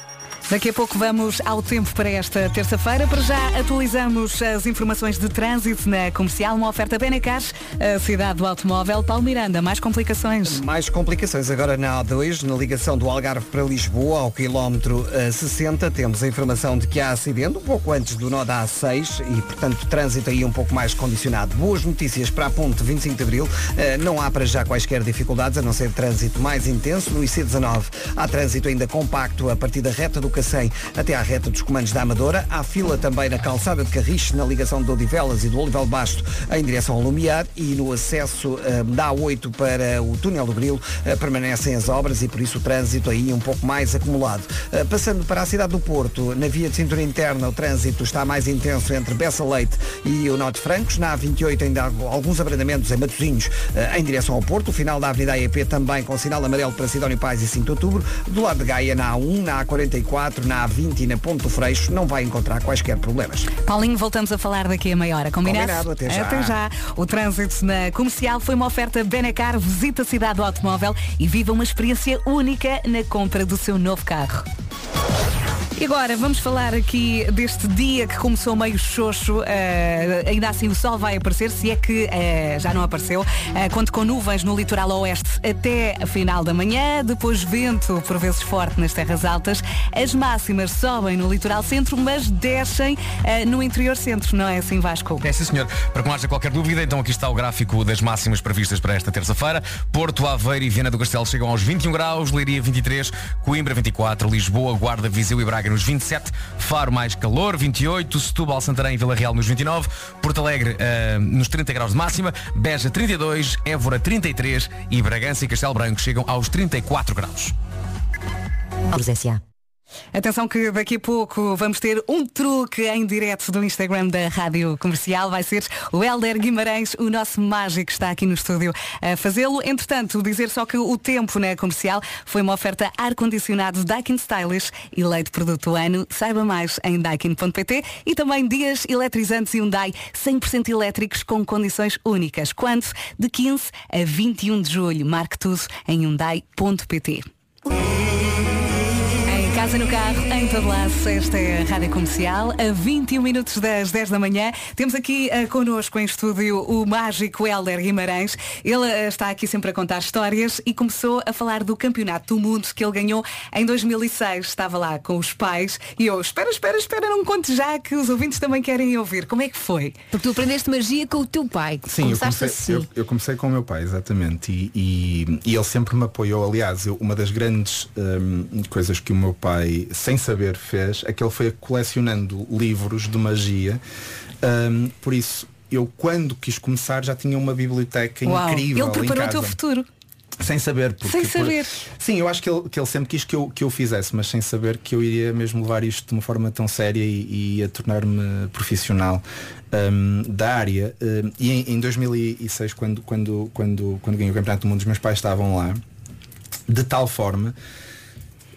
Speaker 1: Daqui a pouco vamos ao tempo para esta terça-feira. Para já atualizamos as informações de trânsito na comercial, uma oferta Benacar, a cidade do automóvel. Paulo Miranda, mais complicações?
Speaker 3: Mais complicações agora na A2, na ligação do Algarve para Lisboa, ao quilómetro eh, 60. Temos a informação de que há acidente um pouco antes do nó da A6 e, portanto, trânsito aí um pouco mais condicionado. Boas notícias para a ponte 25 de Abril. Eh, Não há para já quaisquer dificuldades, a não ser trânsito mais intenso. No IC19 há trânsito ainda compacto a partir da reta do Cacém até à reta dos comandos da Amadora. Há fila também na calçada de Carriche, na ligação de Odivelas e do Olival Basto em direção ao Lumiar e no acesso eh, da A8 para o túnel do Grilo eh, permanecem as obras e por isso o trânsito aí um pouco mais acumulado. Eh, Passando para a cidade do Porto, na via de cintura interna o trânsito está mais intenso entre Bessa Leite e o Norte Francos. Na A28 ainda há alguns abrandamentos em Matosinhos em direção ao Porto. O final da Avenida AEP também com sinal amarelo para Sidónio Pais e 5 de Outubro. Do lado de Gaia na A1, na A44, na A20 e na Ponto do Freixo não vai encontrar quaisquer problemas.
Speaker 1: Paulinho, voltamos a falar daqui a meia hora. Combinado?
Speaker 3: Combinado, até já.
Speaker 1: Até já. O trânsito na comercial foi uma oferta Benacar. Visita a cidade do automóvel e viva uma experiência única na compra do seu novo carro. E agora vamos falar aqui deste dia que começou meio xoxo. eh, ainda assim o sol vai aparecer, se é que eh, já não apareceu. Eh, conto com nuvens no litoral oeste até a final da manhã, depois vento por vezes forte nas terras altas. As máximas sobem no litoral centro, mas descem eh, no interior centro, não é assim Vasco?
Speaker 10: É sim senhor. Para que não haja qualquer dúvida, então aqui está o gráfico das máximas previstas para esta terça-feira. Porto, Aveiro e Viana do Castelo chegam aos 21 graus, Leiria 23, Coimbra 24, Lisboa, Guarda, Viseu e Braga nos 27, Faro mais calor 28, Setúbal, Santarém e Vila Real nos 29, Porto Alegre ah, nos 30 graus de máxima, Beja 32, Évora 33 e Bragança e Castelo Branco chegam aos 34 graus.
Speaker 1: Atenção que daqui a pouco vamos ter um truque em direto do Instagram da Rádio Comercial. Vai ser o Helder Guimarães, o nosso mágico está aqui no estúdio a fazê-lo. Entretanto, dizer só que o tempo na comercial foi uma oferta ar-condicionado Daikin Stylish, eleito produto do ano. Saiba mais em daikin.pt e também dias eletrizantes Hyundai 100% elétricos com condições únicas. Quando? De 15 a 21 de julho. Marque tudo em hyundai.pt. Casa, no carro, em todo lado, esta é a Rádio Comercial, a 21 minutos das 10 da manhã. Temos aqui uh, connosco em estúdio o mágico Helder Guimarães. Ele uh, está aqui sempre a contar histórias e começou a falar do Campeonato do Mundo que ele ganhou em 2006. Estava lá com os pais e eu, espera, espera, espera, não conte já que os ouvintes também querem ouvir. Como é que foi?
Speaker 4: Porque tu aprendeste magia com o teu pai.
Speaker 19: Sim, eu
Speaker 4: Começaste
Speaker 19: comecei,
Speaker 4: assim.
Speaker 19: eu, eu comecei com o meu pai, exatamente. E, e- e ele sempre me apoiou. Aliás, eu- uma das grandes hum, coisas que o meu pai, sem saber, fez é que ele foi colecionando livros de magia. Hum, por isso, eu quando quis começar já tinha uma biblioteca
Speaker 1: Uau,
Speaker 19: incrível.
Speaker 1: ele preparou o teu futuro.
Speaker 19: Sem saber. Porque,
Speaker 1: Sem saber.
Speaker 19: sim, eu acho que ele, que ele sempre quis que eu, que eu fizesse, mas sem saber que eu iria mesmo levar isto de uma forma tão séria e, e a tornar-me profissional hum, da área. Hum, e em, em 2006, quando, quando, quando, quando ganhei o Campeonato do Mundo, os meus pais estavam lá, de tal forma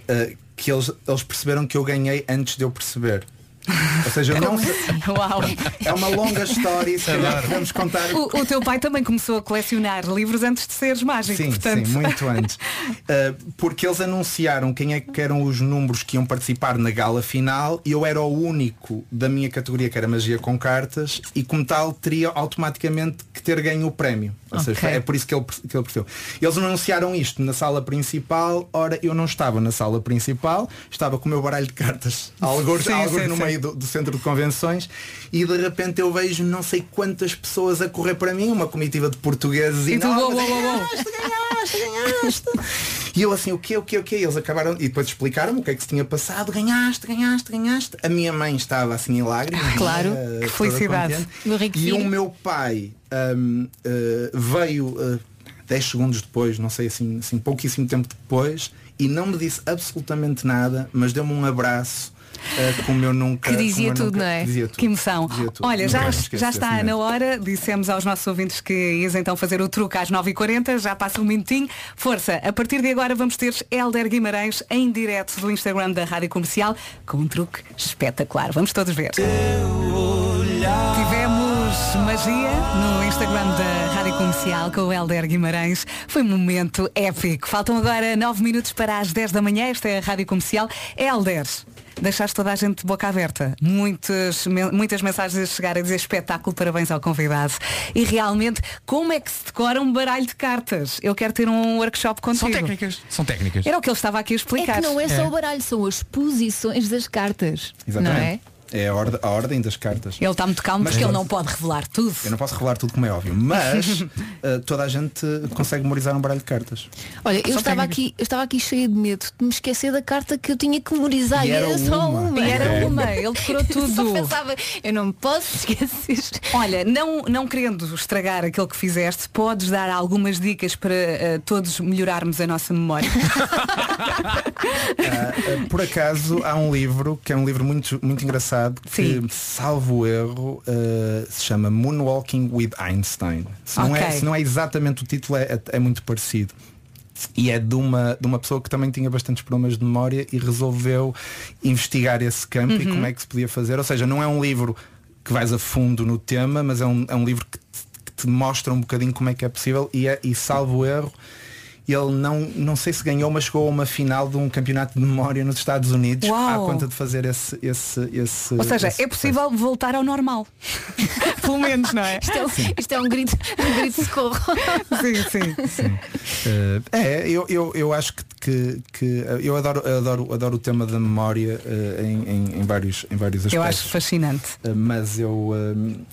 Speaker 19: uh, que eles, eles perceberam que eu ganhei antes de eu perceber. Ou seja, não [LAUGHS]
Speaker 1: Uau.
Speaker 19: é uma longa história e se calhar podemos contar
Speaker 1: O, o teu pai também começou a colecionar livros antes de seres mágico.
Speaker 19: Sim,
Speaker 1: portanto...
Speaker 19: sim, muito antes. Uh, [LAUGHS] porque eles anunciaram quem é que eram os números que iam participar na gala final e eu era o único da minha categoria que era magia com cartas e como tal teria automaticamente que ter ganho o prémio. Ou seja,
Speaker 20: Ok.
Speaker 19: é por isso que ele, que ele percebeu. Eles anunciaram isto na sala principal, ora eu não estava na sala principal, estava com o meu baralho de cartas [LAUGHS] alguns,
Speaker 20: Sim, sim,
Speaker 19: no
Speaker 20: sim.
Speaker 19: Meio do, do centro de convenções e de repente eu vejo não sei quantas pessoas a correr para mim, uma comitiva de portugueses
Speaker 1: E tu, uou, uou, uou.
Speaker 19: ganhaste, ganhaste. E eu assim, o quê, o quê, o quê? Eles acabaram, e depois explicaram-me o que é que se tinha passado, ganhaste, ganhaste, ganhaste. A minha mãe estava assim em lágrimas.
Speaker 1: Claro,
Speaker 19: né,
Speaker 1: que felicidade.
Speaker 19: E o meu pai hum, uh, veio uh, 10 segundos depois, não sei assim, assim, pouquíssimo tempo depois, e não me disse absolutamente nada, mas deu-me um abraço. Uh, como eu nunca
Speaker 1: Que dizia tudo,
Speaker 19: nunca-
Speaker 1: não é?
Speaker 19: dizia tudo.
Speaker 1: Que emoção.
Speaker 19: Tudo.
Speaker 1: Olha,
Speaker 19: Nunca
Speaker 1: já, já está na hora. Dissemos aos nossos ouvintes que ias então fazer o truque às 9h40. Já passa um minutinho. Força, a partir de agora vamos ter Helder Guimarães em direto do Instagram da Rádio Comercial com um truque espetacular. Vamos todos ver. Tivemos magia no Instagram da Rádio Comercial com o Helder Guimarães. Foi um momento épico. Faltam agora 9 minutos para as 10 da manhã. Esta é a Rádio Comercial. Helder, deixaste toda a gente de boca aberta. Muitas, muitas mensagens a chegar a dizer espetáculo, parabéns ao convidado. E realmente, como é que se decora um baralho de cartas? Eu quero ter um workshop contigo.
Speaker 10: São técnicas. São técnicas.
Speaker 1: Era o que ele estava aqui a
Speaker 4: É
Speaker 1: explicar.
Speaker 4: que não é só o baralho, são as posições das cartas.
Speaker 19: Exatamente.
Speaker 4: Não é?
Speaker 19: É a ordem, a ordem das cartas.
Speaker 1: Ele está muito calmo
Speaker 19: Mas
Speaker 1: porque ele não pode revelar tudo.
Speaker 19: Eu não posso revelar tudo como é óbvio, mas [LAUGHS] eh, toda a gente consegue memorizar um baralho de cartas.
Speaker 4: Olha, eu estava, aqui, eu estava aqui cheia de medo de me esquecer da carta que eu tinha que memorizar.
Speaker 19: E
Speaker 4: E,
Speaker 19: era
Speaker 4: era, só
Speaker 19: uma.
Speaker 4: uma.
Speaker 1: E era
Speaker 19: É. [LAUGHS]
Speaker 1: uma, ele decorou [LAUGHS] tudo.
Speaker 4: Só pensava, eu não me posso esquecer.
Speaker 1: Olha, não, não querendo estragar aquilo que fizeste, podes dar algumas dicas para eh, todos melhorarmos a nossa memória.
Speaker 19: Ah, por acaso há um livro que é um livro muito, muito engraçado que, salvo erro, ah, se chama Moonwalking with Einstein. Se não, é, se não é exatamente o título, é, é muito parecido. E é de uma, de uma pessoa que também tinha bastantes problemas de memória e resolveu investigar esse campo e
Speaker 20: Uhum.
Speaker 19: como é que se podia fazer. Ou seja, não é um livro que vais a fundo no tema, mas é um, é um livro que te, que te mostra um bocadinho como é que é possível e, é, e salvo erro, ele não, não sei se ganhou, mas chegou a uma final de um campeonato de memória nos Estados Unidos
Speaker 1: Uau.
Speaker 19: à conta de fazer esse. esse, esse
Speaker 1: Ou seja,
Speaker 19: esse
Speaker 1: é possível voltar ao normal. [LAUGHS] Pelo menos, não é?
Speaker 4: Isto é, um- isto é um grito, um grito de socorro. [LAUGHS]
Speaker 1: sim, sim.
Speaker 19: Eh, é, eu, eu, eu acho que, que, que, eh, eu adoro, adoro, adoro o tema da memória eh, em, em, em vários, em vários aspectos.
Speaker 1: Eu acho fascinante.
Speaker 19: Eh, mas eu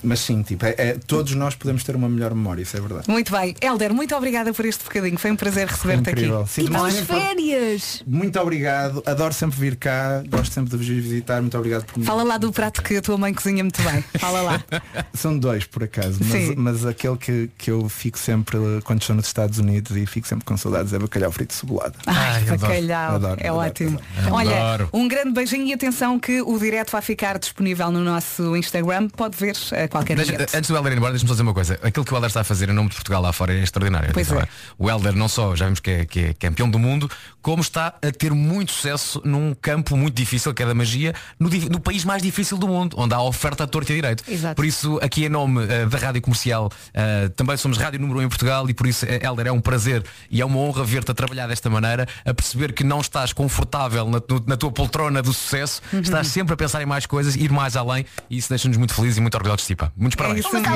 Speaker 19: mas sim, tipo, é, é- todos nós podemos ter uma melhor memória, isso é verdade.
Speaker 1: Muito bem. Helder, muito obrigada por este bocadinho. Foi um prazer receber-te aqui.
Speaker 19: Sinto-me
Speaker 1: Nós-
Speaker 19: sempre-
Speaker 4: Férias!
Speaker 19: Muito obrigado, adoro sempre vir cá, gosto sempre de vos visitar, muito obrigado por me
Speaker 1: Fala lá do prato que a tua mãe cozinha muito bem. Fala lá. [LAUGHS]
Speaker 19: São dois por acaso,
Speaker 1: Sim.
Speaker 19: mas, mas aquele que, que eu fico sempre eh, quando estou nos Estados Unidos e fico sempre com saudades é bacalhau frito cebolado.
Speaker 1: Ai,
Speaker 19: adoro,
Speaker 1: bacalhau.
Speaker 19: adoro,
Speaker 1: é
Speaker 19: adoro,
Speaker 1: ótimo.
Speaker 19: adoro.
Speaker 1: Olha, um grande beijinho e atenção que o direto vai ficar disponível no nosso Instagram. Pode ver a qualquer
Speaker 10: Deixa-
Speaker 1: momento.
Speaker 10: antes do Helder ir embora, deixa-me só dizer uma coisa. Aquilo que o Helder está a fazer em nome de Portugal lá fora é extraordinário.
Speaker 1: Pois é.
Speaker 10: O Helder não só já vimos que é, que é campeão do mundo, como está a ter muito sucesso num campo muito difícil, que é da magia, no, no país mais difícil do mundo, onde há oferta a torta e a direito.
Speaker 4: Exato.
Speaker 10: Por isso, aqui em nome eh, da Rádio Comercial, eh, também somos Rádio Número 1 em Portugal e por isso, eh, Helder, é um prazer e é uma honra ver-te a trabalhar desta maneira, a perceber que não estás confortável na, na tua poltrona do sucesso,
Speaker 1: Uhum.
Speaker 10: estás sempre a pensar em mais coisas, ir mais além e isso deixa-nos muito felizes e muito orgulhosos de ti. pá. Muitos parabéns.
Speaker 1: isso mesmo.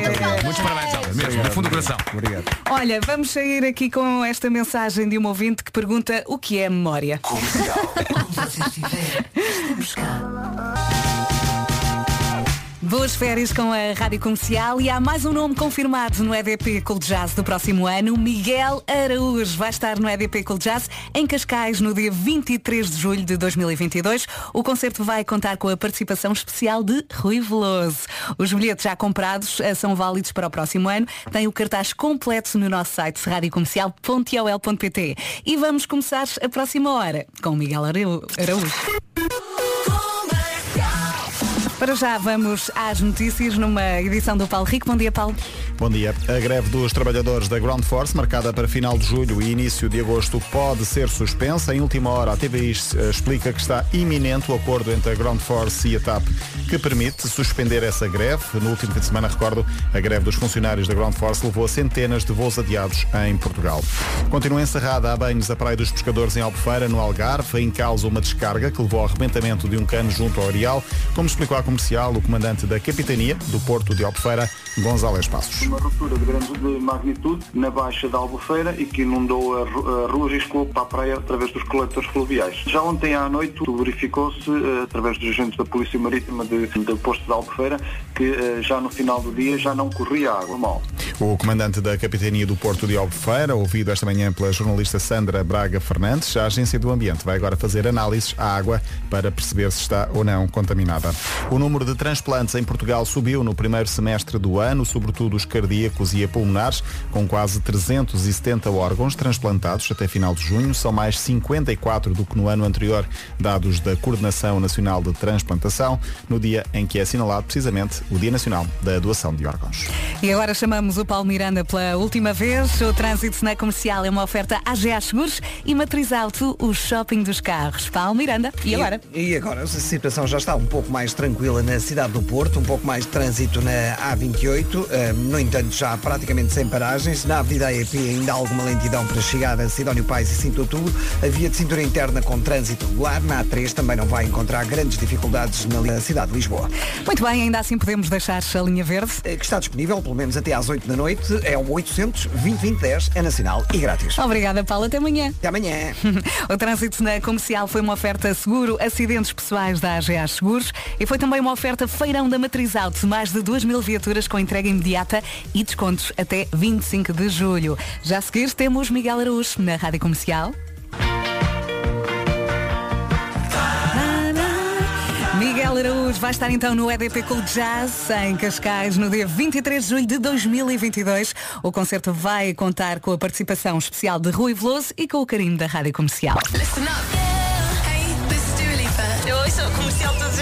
Speaker 10: Muitos parabéns, Helder, mesmo, do fundo do coração.
Speaker 19: Obrigado.
Speaker 1: Olha, vamos sair aqui com esta mensagem de um ouvinte que pergunta o que é memória. [LAUGHS] Boas férias com a Rádio Comercial e há mais um nome confirmado no EDP Cool Jazz do próximo ano. Miguel Araújo vai estar no EDP Cool Jazz em Cascais no dia 23 de julho de 2022. O concerto vai contar com a participação especial de Rui Veloso. Os bilhetes já comprados eh, são válidos para o próximo ano. Tem o cartaz completo no nosso site radiocomercial.ol.pt. E vamos começar a próxima hora com Miguel Araújo. Para já vamos às notícias numa edição do Paulo Rico. Bom dia, Paulo.
Speaker 2: Bom dia. A greve dos trabalhadores da Ground Force, marcada para final de julho e início de agosto, pode ser suspensa. Em última hora, a TVI eh, explica que está iminente o acordo entre a Ground Force e a TAP que permite suspender essa greve. No último fim de semana, recordo, a greve dos funcionários da Ground Force levou a centenas de voos adiados em Portugal. Continua encerrada a banhos a Praia dos Pescadores em Albufeira, no Algarve, em causa uma descarga que levou ao arrebentamento de um cano junto ao Areal, como explicou à comercial o comandante da Capitania do Porto de Albufeira, González Passos.
Speaker 17: Uma ruptura de grande de magnitude na baixa da Albufeira e que inundou a, ru- a rua e escoou para a praia através dos coletores fluviais. Já ontem à noite verificou-se, eh, através dos agentes da Polícia Marítima do posto de Albufeira, que eh, já no final do dia já não corria água mal.
Speaker 2: O comandante da Capitania do Porto de Albufeira, ouvido esta manhã pela jornalista Sandra Braga Fernandes, a Agência do Ambiente vai agora fazer análises à água para perceber se está ou não contaminada. O número de transplantes em Portugal subiu no primeiro semestre do ano, sobretudo os cardíacos e a pulmonares, com quase 370 órgãos transplantados até final de junho. São mais 54 do que no ano anterior, dados da Coordenação Nacional de Transplantação, no dia em que é assinalado precisamente o Dia Nacional da Doação de Órgãos.
Speaker 1: E agora chamamos o Paulo Miranda pela última vez. O trânsito na comercial é uma oferta AGA Seguros e Matriz Auto, o shopping dos carros. Paulo Miranda. E agora?
Speaker 3: E agora a situação já está um pouco mais tranquila na cidade do Porto, um pouco mais de trânsito na A28, eh, no entanto já praticamente sem paragens. Na Avenida AEP ainda há alguma lentidão para chegar a Sidónio Pais e Cinto Outubro. A via de cintura interna com trânsito regular. Na A3 também não vai encontrar grandes dificuldades na cidade de Lisboa.
Speaker 1: Muito bem, ainda assim podemos deixar a linha verde.
Speaker 3: Eh, Que está disponível pelo menos até às 8 da noite. É o 800 2010 é nacional e grátis.
Speaker 1: Obrigada, Paulo. Até amanhã.
Speaker 3: Até amanhã. [LAUGHS]
Speaker 1: o trânsito na comercial foi uma oferta seguro, acidentes pessoais da AGA Seguros e foi também uma oferta feirão da Matriz Auto, mais de 2 mil viaturas com entrega imediata e descontos até 25 de julho. Já a seguir temos Miguel Araújo na Rádio Comercial. Miguel Araújo vai estar então no EDP Cool Jazz em Cascais no dia 23 de julho de 2022. O concerto vai contar com a participação especial de Rui Veloso e com o carinho da Rádio Comercial.
Speaker 11: Listen up. Hey, this is. Eu ouço comercial todos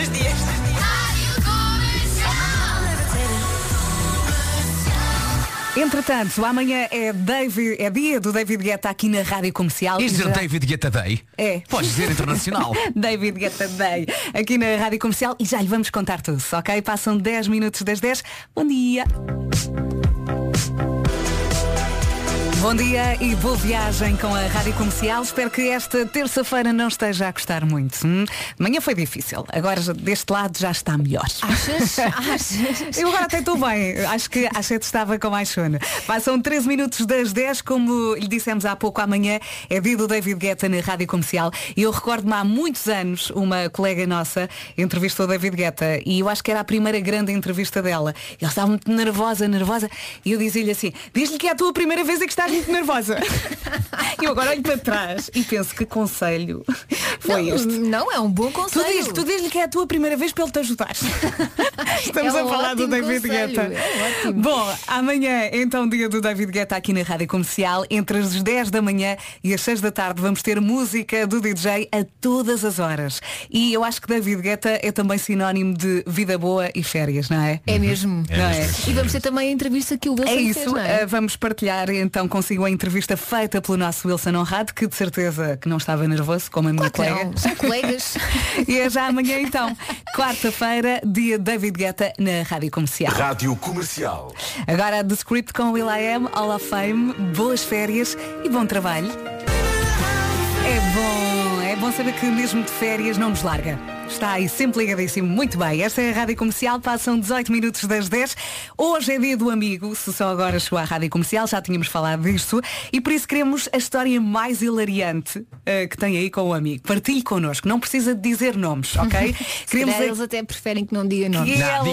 Speaker 1: Entretanto, amanhã é, David, é dia do David Guetta aqui na Rádio Comercial.
Speaker 10: Dizer
Speaker 1: já-
Speaker 10: David Guetta Day?
Speaker 1: É.
Speaker 10: Podes dizer internacional. [LAUGHS]
Speaker 1: David Guetta Day, aqui na Rádio Comercial e já lhe vamos contar tudo, ok? Passam 10 minutos das 10. Bom dia. Bom dia e boa viagem com a Rádio Comercial. Espero que esta terça-feira não esteja a gostar muito. Hum? Manhã foi difícil. Agora deste lado já está melhor.
Speaker 4: Achas? Achas?
Speaker 1: Eu agora até estou bem. Acho que às 7 estava com mais sono. Passam 13 minutos das 10, como lhe dissemos há pouco amanhã, é dia do David Guetta na Rádio Comercial. E eu recordo-me há muitos anos, uma colega nossa entrevistou David Guetta e eu acho que era a primeira grande entrevista dela. E ela estava muito nervosa, nervosa. E eu dizia-lhe assim, diz-lhe que é a tua primeira vez e que estás muito nervosa. E [LAUGHS] eu agora olho para trás e penso que conselho foi
Speaker 4: Não,
Speaker 1: este.
Speaker 4: Não, é um bom conselho.
Speaker 1: Tu diz- tu diz-lhe que é a tua primeira vez para ele te ajudar. [LAUGHS] Estamos
Speaker 4: É
Speaker 1: a
Speaker 4: um
Speaker 1: falar do David
Speaker 4: conselho,
Speaker 1: Guetta.
Speaker 4: é ótimo.
Speaker 1: Bom, amanhã, então, dia do David Guetta aqui na Rádio Comercial, entre as 10 da manhã e as 6 da tarde, vamos ter música do DJ a todas as horas. E eu acho que David Guetta é também sinónimo de vida boa e férias, não é?
Speaker 4: É mesmo.
Speaker 1: Não é?
Speaker 4: E vamos ter também a entrevista que o Wilson
Speaker 1: É
Speaker 4: fez,
Speaker 1: isso,
Speaker 4: não é?
Speaker 1: eh, vamos partilhar então consigo a entrevista feita pelo nosso Wilson Honrado, que de certeza que não estava nervoso, como a minha
Speaker 4: Claro
Speaker 1: colega.
Speaker 4: não, são colegas. [LAUGHS]
Speaker 1: e é já amanhã então, quarta-feira, dia David Guetta na Rádio Comercial.
Speaker 9: Rádio Comercial.
Speaker 1: Agora The Script com Will I Am, All of Fame, boas férias e bom trabalho. É bom, é bom saber que mesmo de férias não nos larga. Está aí sempre ligadíssimo. Muito bem, esta é a Rádio Comercial, passam 18 minutos das 10. Hoje é dia do amigo, se só agora chegou à Rádio Comercial, já tínhamos falado disto, e por isso queremos a história mais hilariante eh, que tem aí com o amigo. Partilhe connosco, não precisa de dizer nomes, ok? [LAUGHS]
Speaker 4: Se calhar eles até preferem que não diga nomes.
Speaker 1: Aquela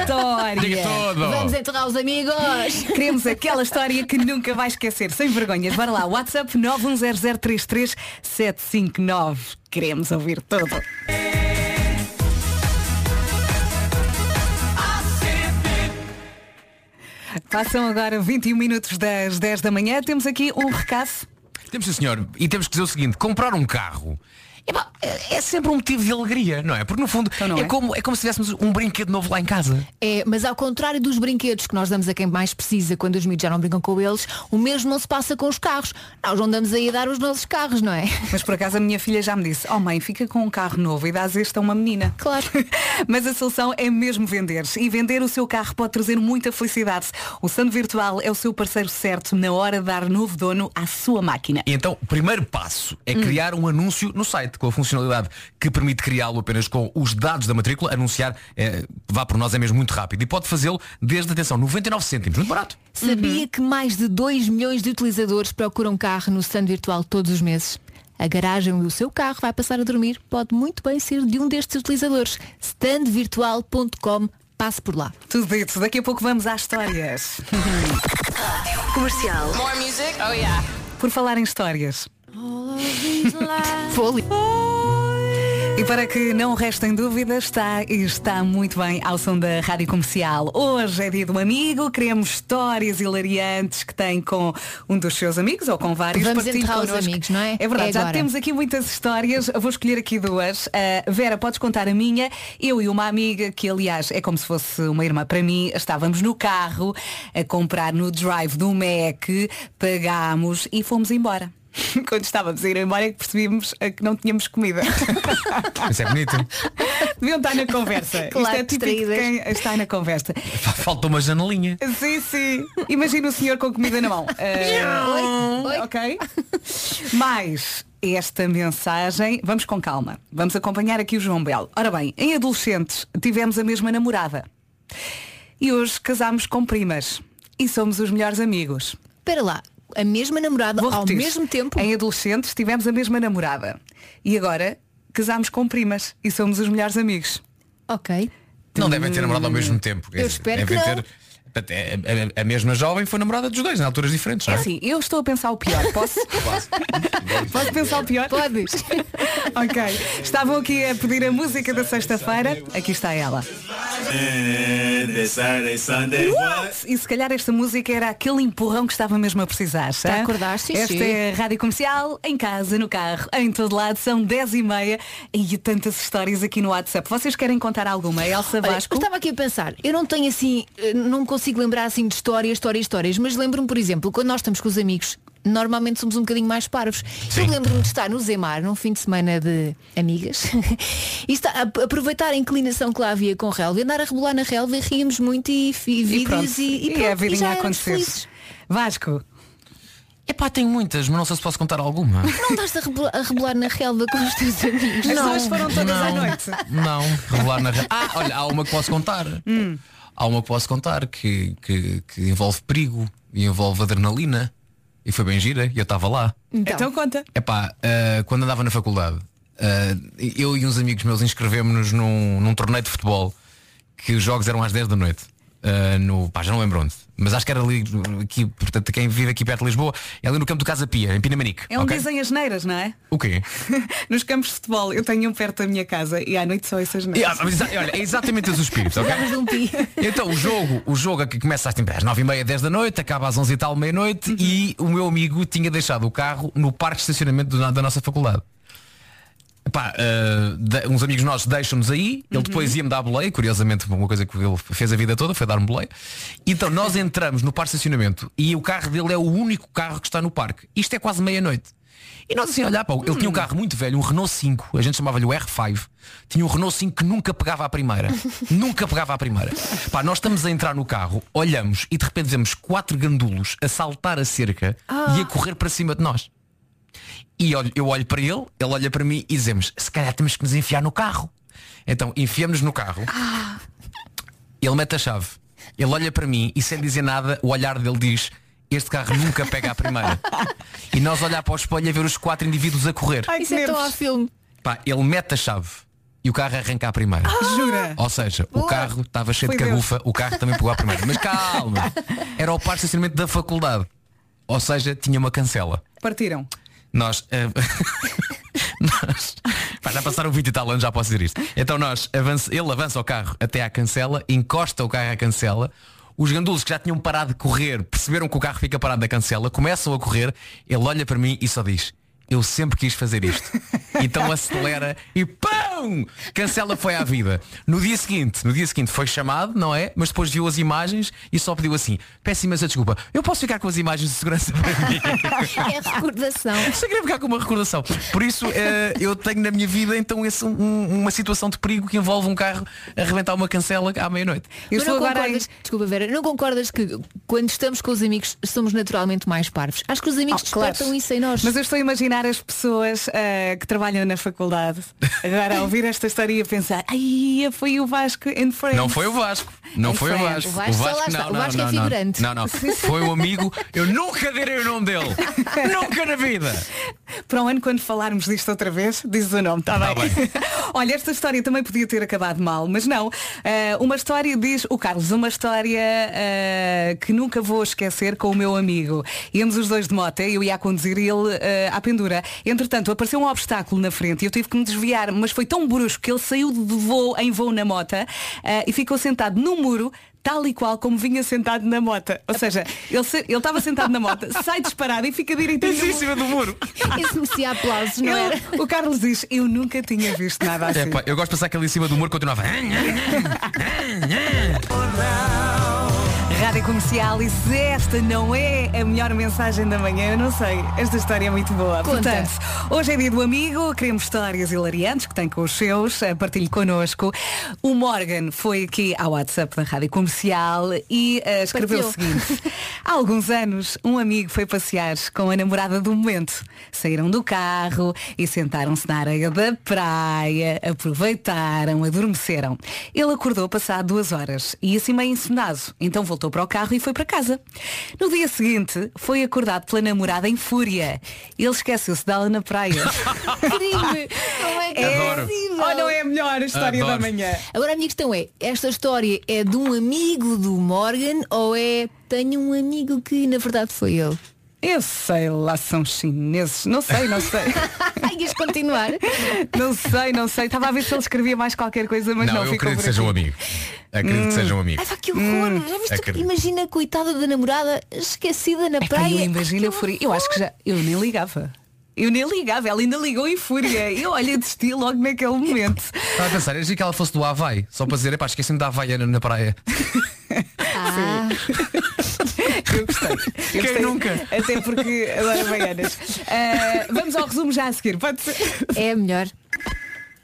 Speaker 1: história.
Speaker 10: Diga tudo.
Speaker 4: Vamos enterrar os amigos. [LAUGHS]
Speaker 1: Queremos aquela história que nunca vai esquecer, sem vergonhas. Bora lá, WhatsApp 910033759. Queremos ouvir tudo. Passam agora 21 minutos das 10 da manhã. Temos aqui um recado.
Speaker 10: Temos senhor. E temos que dizer o seguinte, comprar um carro epá, é é sempre um motivo de alegria, não é? Porque no fundo
Speaker 1: não
Speaker 10: é,
Speaker 1: é?
Speaker 10: Como, é como se tivéssemos um brinquedo novo lá em casa.
Speaker 4: É, mas ao contrário dos brinquedos que nós damos a quem mais precisa quando os miúdos já não brincam com eles, o mesmo não se passa com os carros. Nós não damos aí a dar os nossos carros, não é?
Speaker 1: Mas por acaso a minha filha já me disse, oh mãe, fica com um carro novo e dás este a uma menina.
Speaker 4: Claro. [LAUGHS]
Speaker 1: Mas a solução é mesmo vender. E vender o seu carro pode trazer muita felicidade. O Sando Virtual é o seu parceiro certo na hora de dar novo dono à sua máquina.
Speaker 10: E então, o primeiro passo é
Speaker 1: Hum.
Speaker 10: criar um anúncio no site com a funcionalidade que permite criá-lo apenas com os dados da matrícula. Anunciar, eh, vá por nós, é mesmo muito rápido. E pode fazê-lo desde, atenção, 99 cêntimos. Muito barato.
Speaker 4: Sabia que mais de 2 milhões de utilizadores procuram carro no stand virtual todos os meses? A garagem onde o seu carro vai passar a dormir pode muito bem ser de um destes utilizadores. standvirtual.com Passe por lá.
Speaker 1: Tudo dito. Daqui a pouco vamos às histórias. [LAUGHS]
Speaker 11: Comercial. More music? Oh yeah.
Speaker 1: Por falar em histórias.
Speaker 4: Fole.
Speaker 1: E para que não restem dúvidas, está está muito bem ao som da Rádio Comercial. Hoje é dia do amigo, queremos histórias hilariantes que tem com um dos seus amigos ou com vários.
Speaker 4: Vamos enterrar os
Speaker 1: connosco.
Speaker 4: amigos, não é?
Speaker 1: É verdade,
Speaker 4: É
Speaker 1: já temos aqui muitas histórias. Vou escolher aqui duas. Uh, Vera, podes contar a minha. Eu e uma amiga, que aliás é como se fosse uma irmã para mim, estávamos no carro a comprar no drive do Mac, pagámos e fomos embora. [LAUGHS] Quando estávamos a ir embora é que percebimos eh, que não tínhamos comida. [LAUGHS]
Speaker 10: Isso é bonito.
Speaker 1: Deviam estar na conversa.
Speaker 4: Claro, [LAUGHS]
Speaker 1: Isto é típico de quem está na conversa.
Speaker 10: Falta uma janelinha.
Speaker 1: Sim, sim. Imagina o senhor com comida na mão. Ah,
Speaker 4: Oi, oi.
Speaker 1: Ok. Mais esta mensagem, vamos com calma. Vamos acompanhar aqui o João Belo. Ora bem, em adolescentes tivemos a mesma namorada. E hoje casámos com primas. E somos os melhores amigos.
Speaker 4: Espera lá, a mesma namorada
Speaker 1: Vou
Speaker 4: ao
Speaker 1: repetir.
Speaker 4: mesmo tempo.
Speaker 1: Em adolescentes tivemos a mesma namorada. E agora casámos com primas. E somos os melhores amigos.
Speaker 4: Ok.
Speaker 10: Não devem ter namorado ao mesmo tempo.
Speaker 4: Eu espero
Speaker 10: devem
Speaker 4: que não.
Speaker 10: ter. Até A, a- a mesma jovem foi namorada dos dois, em alturas diferentes.
Speaker 1: É
Speaker 10: não é?
Speaker 1: assim, eu estou a pensar o pior. Posso? [LAUGHS] Posso pensar o pior?
Speaker 4: Podes. [LAUGHS]
Speaker 1: ok. Estavam aqui a pedir a música da sexta-feira. Aqui está ela. What? E se calhar esta música era aquele empurrão que estava mesmo a precisar.
Speaker 4: Está a
Speaker 1: hã?
Speaker 4: acordar, sim,
Speaker 1: Esta
Speaker 4: sim.
Speaker 1: é a Rádio Comercial, em casa, no carro, em todo lado. São 10 e meia e tantas histórias aqui no WhatsApp. Vocês querem contar alguma? Elsa
Speaker 4: Olha,
Speaker 1: Vasco?
Speaker 4: eu estava aqui a pensar, eu não tenho assim, eh, não me consigo lembrar assim de histórias, histórias, histórias, mas lembro-me, por exemplo, quando nós estamos com os amigos, normalmente somos um bocadinho mais parvos. Eu lembro-me de estar no Zemar, num fim de semana de amigas, [LAUGHS] e está, a- aproveitar a inclinação que lá havia com relva, e andar a rebolar na relva e ríamos muito e,
Speaker 1: E pronto.
Speaker 4: vídeos e, e,
Speaker 1: E
Speaker 4: pronto,
Speaker 1: a
Speaker 4: e
Speaker 1: vidinha
Speaker 4: já
Speaker 1: a acontecer.
Speaker 4: felizes.
Speaker 1: Vasco.
Speaker 10: Epá, tenho muitas, mas não sei se posso contar alguma.
Speaker 4: Não estás a rebolar, a rebolar na relva com os teus amigos.
Speaker 1: As duas foram todas à noite.
Speaker 10: Não, revelar na re- Ah, olha, há uma que posso contar.
Speaker 1: Hum.
Speaker 10: Há uma que posso contar que, que, que envolve perigo e envolve adrenalina. E foi bem gira e eu estava lá.
Speaker 1: Então, conta.
Speaker 10: Epá, ah, quando andava na faculdade, ah, eu e uns amigos meus inscrevemos-nos num, num torneio de futebol que os jogos eram às 10 da noite. Ah, no, pá, já não lembro onde. Mas acho que era ali, aqui, portanto, quem vive aqui perto de Lisboa, é ali no campo do Casa Pia, em Pinamanique.
Speaker 1: É um
Speaker 10: ok?
Speaker 1: dizem as neiras, não é?
Speaker 10: O quê? [LAUGHS]
Speaker 1: Nos campos de futebol, eu tenho um perto da minha casa e à noite só essas
Speaker 10: E,
Speaker 1: neiras.
Speaker 10: ah, mas exa- olha, é exatamente esse o espírito, ok? Então o jogo, o jogo aqui começa às, às 9 e meia, 10 da noite, acaba às 11 e tal, meia-noite e o meu amigo tinha deixado o carro no parque de estacionamento do- da nossa faculdade. Epá, ah, de- uns amigos nossos deixam-nos aí, ele depois ia-me dar boleia, curiosamente uma coisa que ele fez a vida toda, foi dar-me boleia. Então nós entramos no parque de estacionamento e o carro dele é o único carro que está no parque. Isto é quase meia-noite. E nós assim olhar, pá, ele tinha um carro muito velho, um Renault 5, a gente chamava-lhe o R5, tinha um Renault 5 que nunca pegava à primeira. [LAUGHS] nunca pegava à primeira. Pá, nós estamos a entrar no carro, olhamos e de repente vemos quatro gandulos a saltar a cerca e a correr para cima de nós. E olho- eu olho para ele, ele olha para mim e dizemos, se calhar temos que nos enfiar no carro. Então enfiamos-nos no carro, ele mete a chave, ele olha para mim e sem dizer nada, o olhar dele diz, este carro nunca pega à primeira. e nós olhar para o espelho e ver os quatro indivíduos a correr.
Speaker 1: Ai,
Speaker 4: Isso é tão ao
Speaker 1: nervos.
Speaker 4: filme.
Speaker 10: Pá, ele mete a chave e o carro arranca à primeira.
Speaker 1: Jura?
Speaker 10: Ou seja, o carro estava cheio de
Speaker 1: Foi Deus.
Speaker 10: cagufa, o carro também pegou à primeira. Mas calma, [LAUGHS] era o parque de estacionamento da faculdade. Ou seja, tinha uma cancela.
Speaker 1: Partiram.
Speaker 10: Nós, eh, [LAUGHS] nós pá, já passaram 20 e tal anos, já posso dizer isto. Então nós ele avança o carro até à cancela, encosta o carro à cancela. Os gandulos que já tinham parado de correr perceberam que o carro fica parado na cancela, começam a correr, ele olha para mim e só diz, eu sempre quis fazer isto. Então acelera e pão! Cancela foi à vida. No dia seguinte, no dia seguinte foi chamado, não é? Mas depois viu as imagens e só pediu assim, peço imensa desculpa, eu posso ficar com as imagens de segurança para mim? [LAUGHS]
Speaker 4: É recordação.
Speaker 10: Só queria ficar com uma recordação. Por isso, eh, eu tenho na minha vida então esse, um- uma situação de perigo que envolve um carro a arrebentar uma cancela à meia-noite.
Speaker 1: Eu
Speaker 4: Mas
Speaker 1: estou
Speaker 4: não
Speaker 1: agora
Speaker 4: concordas, desculpa Vera, não concordas que quando estamos com os amigos somos naturalmente mais parvos? Acho que os amigos
Speaker 1: Oh, claro.
Speaker 4: despertam isso em nós.
Speaker 1: Mas eu estou a imaginar as pessoas ah, que trabalham na faculdade agora a ouvir esta história e a pensar, ai, foi o Vasco and Friends.
Speaker 10: Não foi o Vasco. Não
Speaker 1: Em
Speaker 10: foi o. Vasco.
Speaker 4: O Vasco só lá está.
Speaker 10: não,
Speaker 4: O
Speaker 10: não,
Speaker 4: Vasco é
Speaker 10: não, não.
Speaker 4: figurante.
Speaker 10: Não, não. Foi o amigo. Eu nunca direi o nome dele. [LAUGHS] nunca na vida.
Speaker 1: Para o ano, quando falarmos disto outra vez, dizes o nome, está
Speaker 10: Tá
Speaker 1: bem? [LAUGHS] Olha, esta história também podia ter acabado mal, mas não. Ah, uma história, diz o Carlos, uma história ah, que nunca vou esquecer com o meu amigo. Íamos os dois de moto, eu ia a conduzir e ele ah, à pendura. Entretanto, apareceu um obstáculo na frente e eu tive que me desviar, mas foi tão brusco que ele saiu de voo em voo na moto ah, e ficou sentado no muro tal e qual como vinha sentado na moto. Ou seja, ele se- estava sentado na moto, [LAUGHS] sai disparado e fica direitinho
Speaker 10: Em cima do muro. [LAUGHS]
Speaker 4: Isso merecia aplausos, não era?
Speaker 1: o Carlos diz, eu nunca tinha visto nada assim.
Speaker 10: É, pá, eu gosto de pensar que ele em cima do muro continuava. [LAUGHS]
Speaker 1: Rádio Comercial e se esta não é a melhor mensagem da manhã, eu não sei. Esta história é muito boa.
Speaker 4: Conta.
Speaker 1: Portanto, hoje é dia do amigo, queremos histórias hilariantes que tem com os seus, eh, partilhe connosco. O Morgan foi aqui ao WhatsApp da Rádio Comercial e eh, escreveu o
Speaker 4: Partilhou.
Speaker 1: seguinte. [LAUGHS] Há alguns anos, um amigo foi passear com a namorada do momento. Saíram do carro e sentaram-se na areia da praia, aproveitaram, adormeceram. Ele acordou passado duas horas e assim meio encenado. Então voltou para o carro e foi para casa. No dia seguinte, foi acordado pela namorada em fúria. Ele esqueceu-se dela na praia. [LAUGHS]
Speaker 4: Crime! Não é que
Speaker 10: Adoro.
Speaker 4: é possível?
Speaker 1: oh, não é a melhor história
Speaker 10: Adoro.
Speaker 1: da manhã.
Speaker 4: Agora a minha questão é, esta história é de um amigo do Morgan ou é tenho um amigo que na verdade foi ele?
Speaker 1: Eu sei lá, são chineses. Não sei, não sei. [LAUGHS]
Speaker 4: Ias continuar?
Speaker 1: não sei, não sei. Estava a ver se ele escrevia mais qualquer coisa, mas
Speaker 10: Não,
Speaker 1: não,
Speaker 10: eu
Speaker 1: ficou
Speaker 10: acredito que seja um amigo. Acredito que seja um amigo.
Speaker 4: Ai, pá, que horror! Já viste?
Speaker 10: acredito.
Speaker 4: Imagina a coitada da namorada esquecida na
Speaker 1: Epá,
Speaker 4: praia.
Speaker 1: eu imagino a fúria. Eu acho que já. Eu nem ligava. Eu nem ligava, ela ainda ligou em fúria. Eu olha desisti logo naquele momento.
Speaker 10: Estava a pensar, eu que ela fosse do Havaí, só para dizer, epá, esqueci-me da Havaiana na praia.
Speaker 4: Ah, [LAUGHS]
Speaker 1: Eu gostei. Eu
Speaker 10: Quem
Speaker 1: gostei.
Speaker 10: nunca?
Speaker 1: Até porque adoro Baianas. Ah, vamos ao resumo já a seguir. Pode ser.
Speaker 4: é melhor.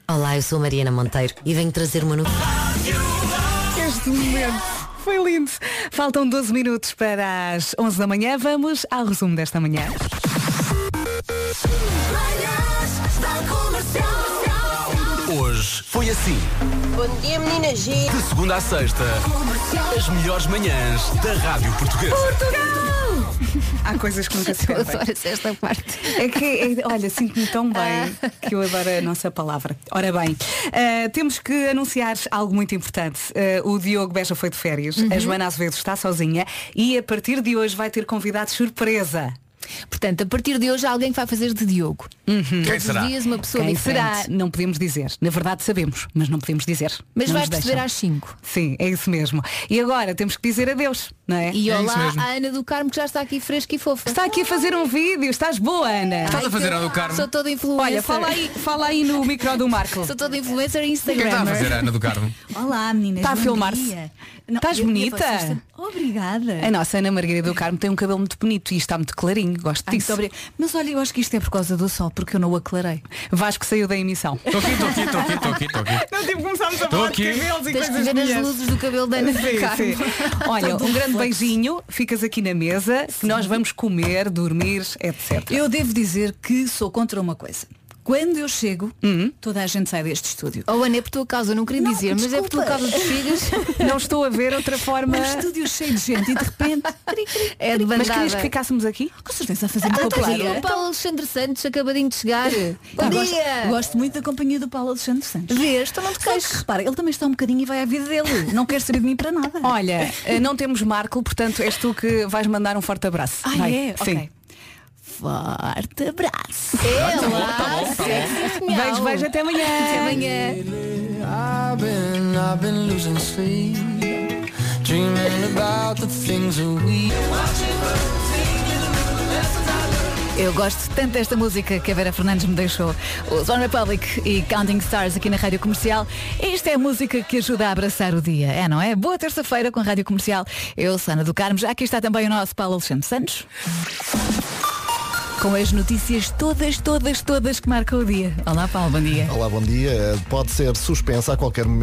Speaker 20: Olá, eu sou Mariana Monteiro e venho trazer uma novidade.
Speaker 1: Este momento Foi lindo. Faltam 12 minutos para as 11 da manhã. Vamos ao resumo desta manhã.
Speaker 13: Foi assim.
Speaker 7: Bom dia, menina G.
Speaker 13: De segunda a sexta, as melhores manhãs da Rádio Portuguesa.
Speaker 1: Há coisas que nunca se
Speaker 4: Eu
Speaker 1: perdem.
Speaker 4: adoro esta parte.
Speaker 1: É que, é- olha, sinto-me tão bem que eu adoro a nossa palavra. Ora bem, eh, temos que anunciar algo muito importante. Eh, o Diogo Beja foi de férias,
Speaker 4: Uhum.
Speaker 1: a Joana Azevedo está sozinha e a partir de hoje vai ter convidado surpresa.
Speaker 4: Portanto, a partir de hoje há alguém que vai fazer de Diogo. Todos os dias uma pessoa
Speaker 1: Quem
Speaker 4: diferente.
Speaker 1: será? Não podemos dizer. Na verdade sabemos, mas não podemos dizer.
Speaker 4: Mas
Speaker 1: Não
Speaker 4: vais
Speaker 1: nos
Speaker 4: perceber
Speaker 1: deixam.
Speaker 4: às 5.
Speaker 1: Sim, é isso mesmo. E agora temos que dizer adeus, não é?
Speaker 4: E
Speaker 1: É
Speaker 4: olá
Speaker 1: mesmo.
Speaker 4: à Ana do Carmo que já está aqui fresca e fofa.
Speaker 1: Está aqui a fazer um vídeo, estás boa, Ana.
Speaker 10: Estás a fazer, Ana do Carmo?
Speaker 4: Sou toda influencer.
Speaker 1: Olha, fala aí, fala aí no micro do Marco.
Speaker 4: Sou toda influencer e
Speaker 10: O que é que
Speaker 4: Instagram.
Speaker 10: está a fazer a Ana do Carmo?
Speaker 20: Olá, meninas.
Speaker 1: Está a
Speaker 20: bom
Speaker 1: filmar-se?
Speaker 20: dia.
Speaker 1: Estás
Speaker 20: eu- eu
Speaker 1: bonita?
Speaker 20: vocês estão- Obrigada.
Speaker 1: A nossa Ana Margarida do Carmo tem um cabelo muito bonito e está muito clarinho, gosto
Speaker 20: Ai,
Speaker 1: disso.
Speaker 20: Mas olha, eu acho que isto é por causa do sol, porque eu não o aclarei.
Speaker 1: Vasco saiu da emissão.
Speaker 10: Estou aqui, estou aqui, estou aqui, estou aqui, estou aqui. [LAUGHS]
Speaker 1: Não, tipo, começámos a
Speaker 10: Estou
Speaker 1: falar de
Speaker 10: aqui.
Speaker 1: cabelos e
Speaker 4: Tens que
Speaker 1: coisas
Speaker 4: ver as
Speaker 1: minhas.
Speaker 4: luzes do cabelo da Ana
Speaker 1: Sim,
Speaker 4: Carmo.
Speaker 1: sim. [LAUGHS] Olha, um grande beijinho, ficas aqui na mesa, que nós vamos comer, dormir, etc.
Speaker 20: Eu devo dizer que sou contra uma coisa. Quando eu chego,
Speaker 1: Uhum.
Speaker 20: toda a gente sai deste estúdio.
Speaker 4: Oh Ana, é por tua causa, não queria
Speaker 20: Não,
Speaker 4: dizer, mas é por tua
Speaker 20: desculpa.
Speaker 4: causa dos filhos. [LAUGHS]
Speaker 1: Não estou a ver outra forma.
Speaker 20: Um estúdio cheio de gente e de repente. [LAUGHS]
Speaker 4: É de
Speaker 1: Mas querias que ficássemos aqui?
Speaker 20: Com certeza a fazer
Speaker 4: Ah,
Speaker 20: companhia.
Speaker 4: O Paulo Alexandre Santos acabadinho de chegar. Bom
Speaker 20: Eu gosto,
Speaker 4: dia!
Speaker 20: gosto muito da companhia do Paulo Alexandre Santos.
Speaker 4: Vês, tu não te
Speaker 20: Só que,
Speaker 4: queixes.
Speaker 20: repara, ele também está um bocadinho e vai à vida dele. Não quer saber de mim para nada.
Speaker 1: Olha, eh, não temos Marco, portanto és tu que vais mandar um forte abraço.
Speaker 20: Ah,
Speaker 1: Vai.
Speaker 20: é?
Speaker 1: Sim.
Speaker 20: Ok. Forte abraço.
Speaker 10: Tá
Speaker 4: sexy,
Speaker 1: Beijo, beijo, até amanhã.
Speaker 4: Até amanhã.
Speaker 21: I've been, I've been losing sleep, dreaming about the things that we.
Speaker 20: Eu gosto tanto desta música que a Vera Fernandes me deixou. O Zone Republic e Counting Stars aqui na Rádio Comercial. Esta é a música que ajuda a abraçar o dia, é não é? Boa terça-feira com a Rádio Comercial. Eu, Sana do Carmo. Aqui está também o nosso Paulo Alexandre Santos. Com as notícias todas, todas, todas que marcam o dia. Olá, Paulo, bom dia.
Speaker 22: Olá, bom dia. Pode ser suspensa a qualquer momento.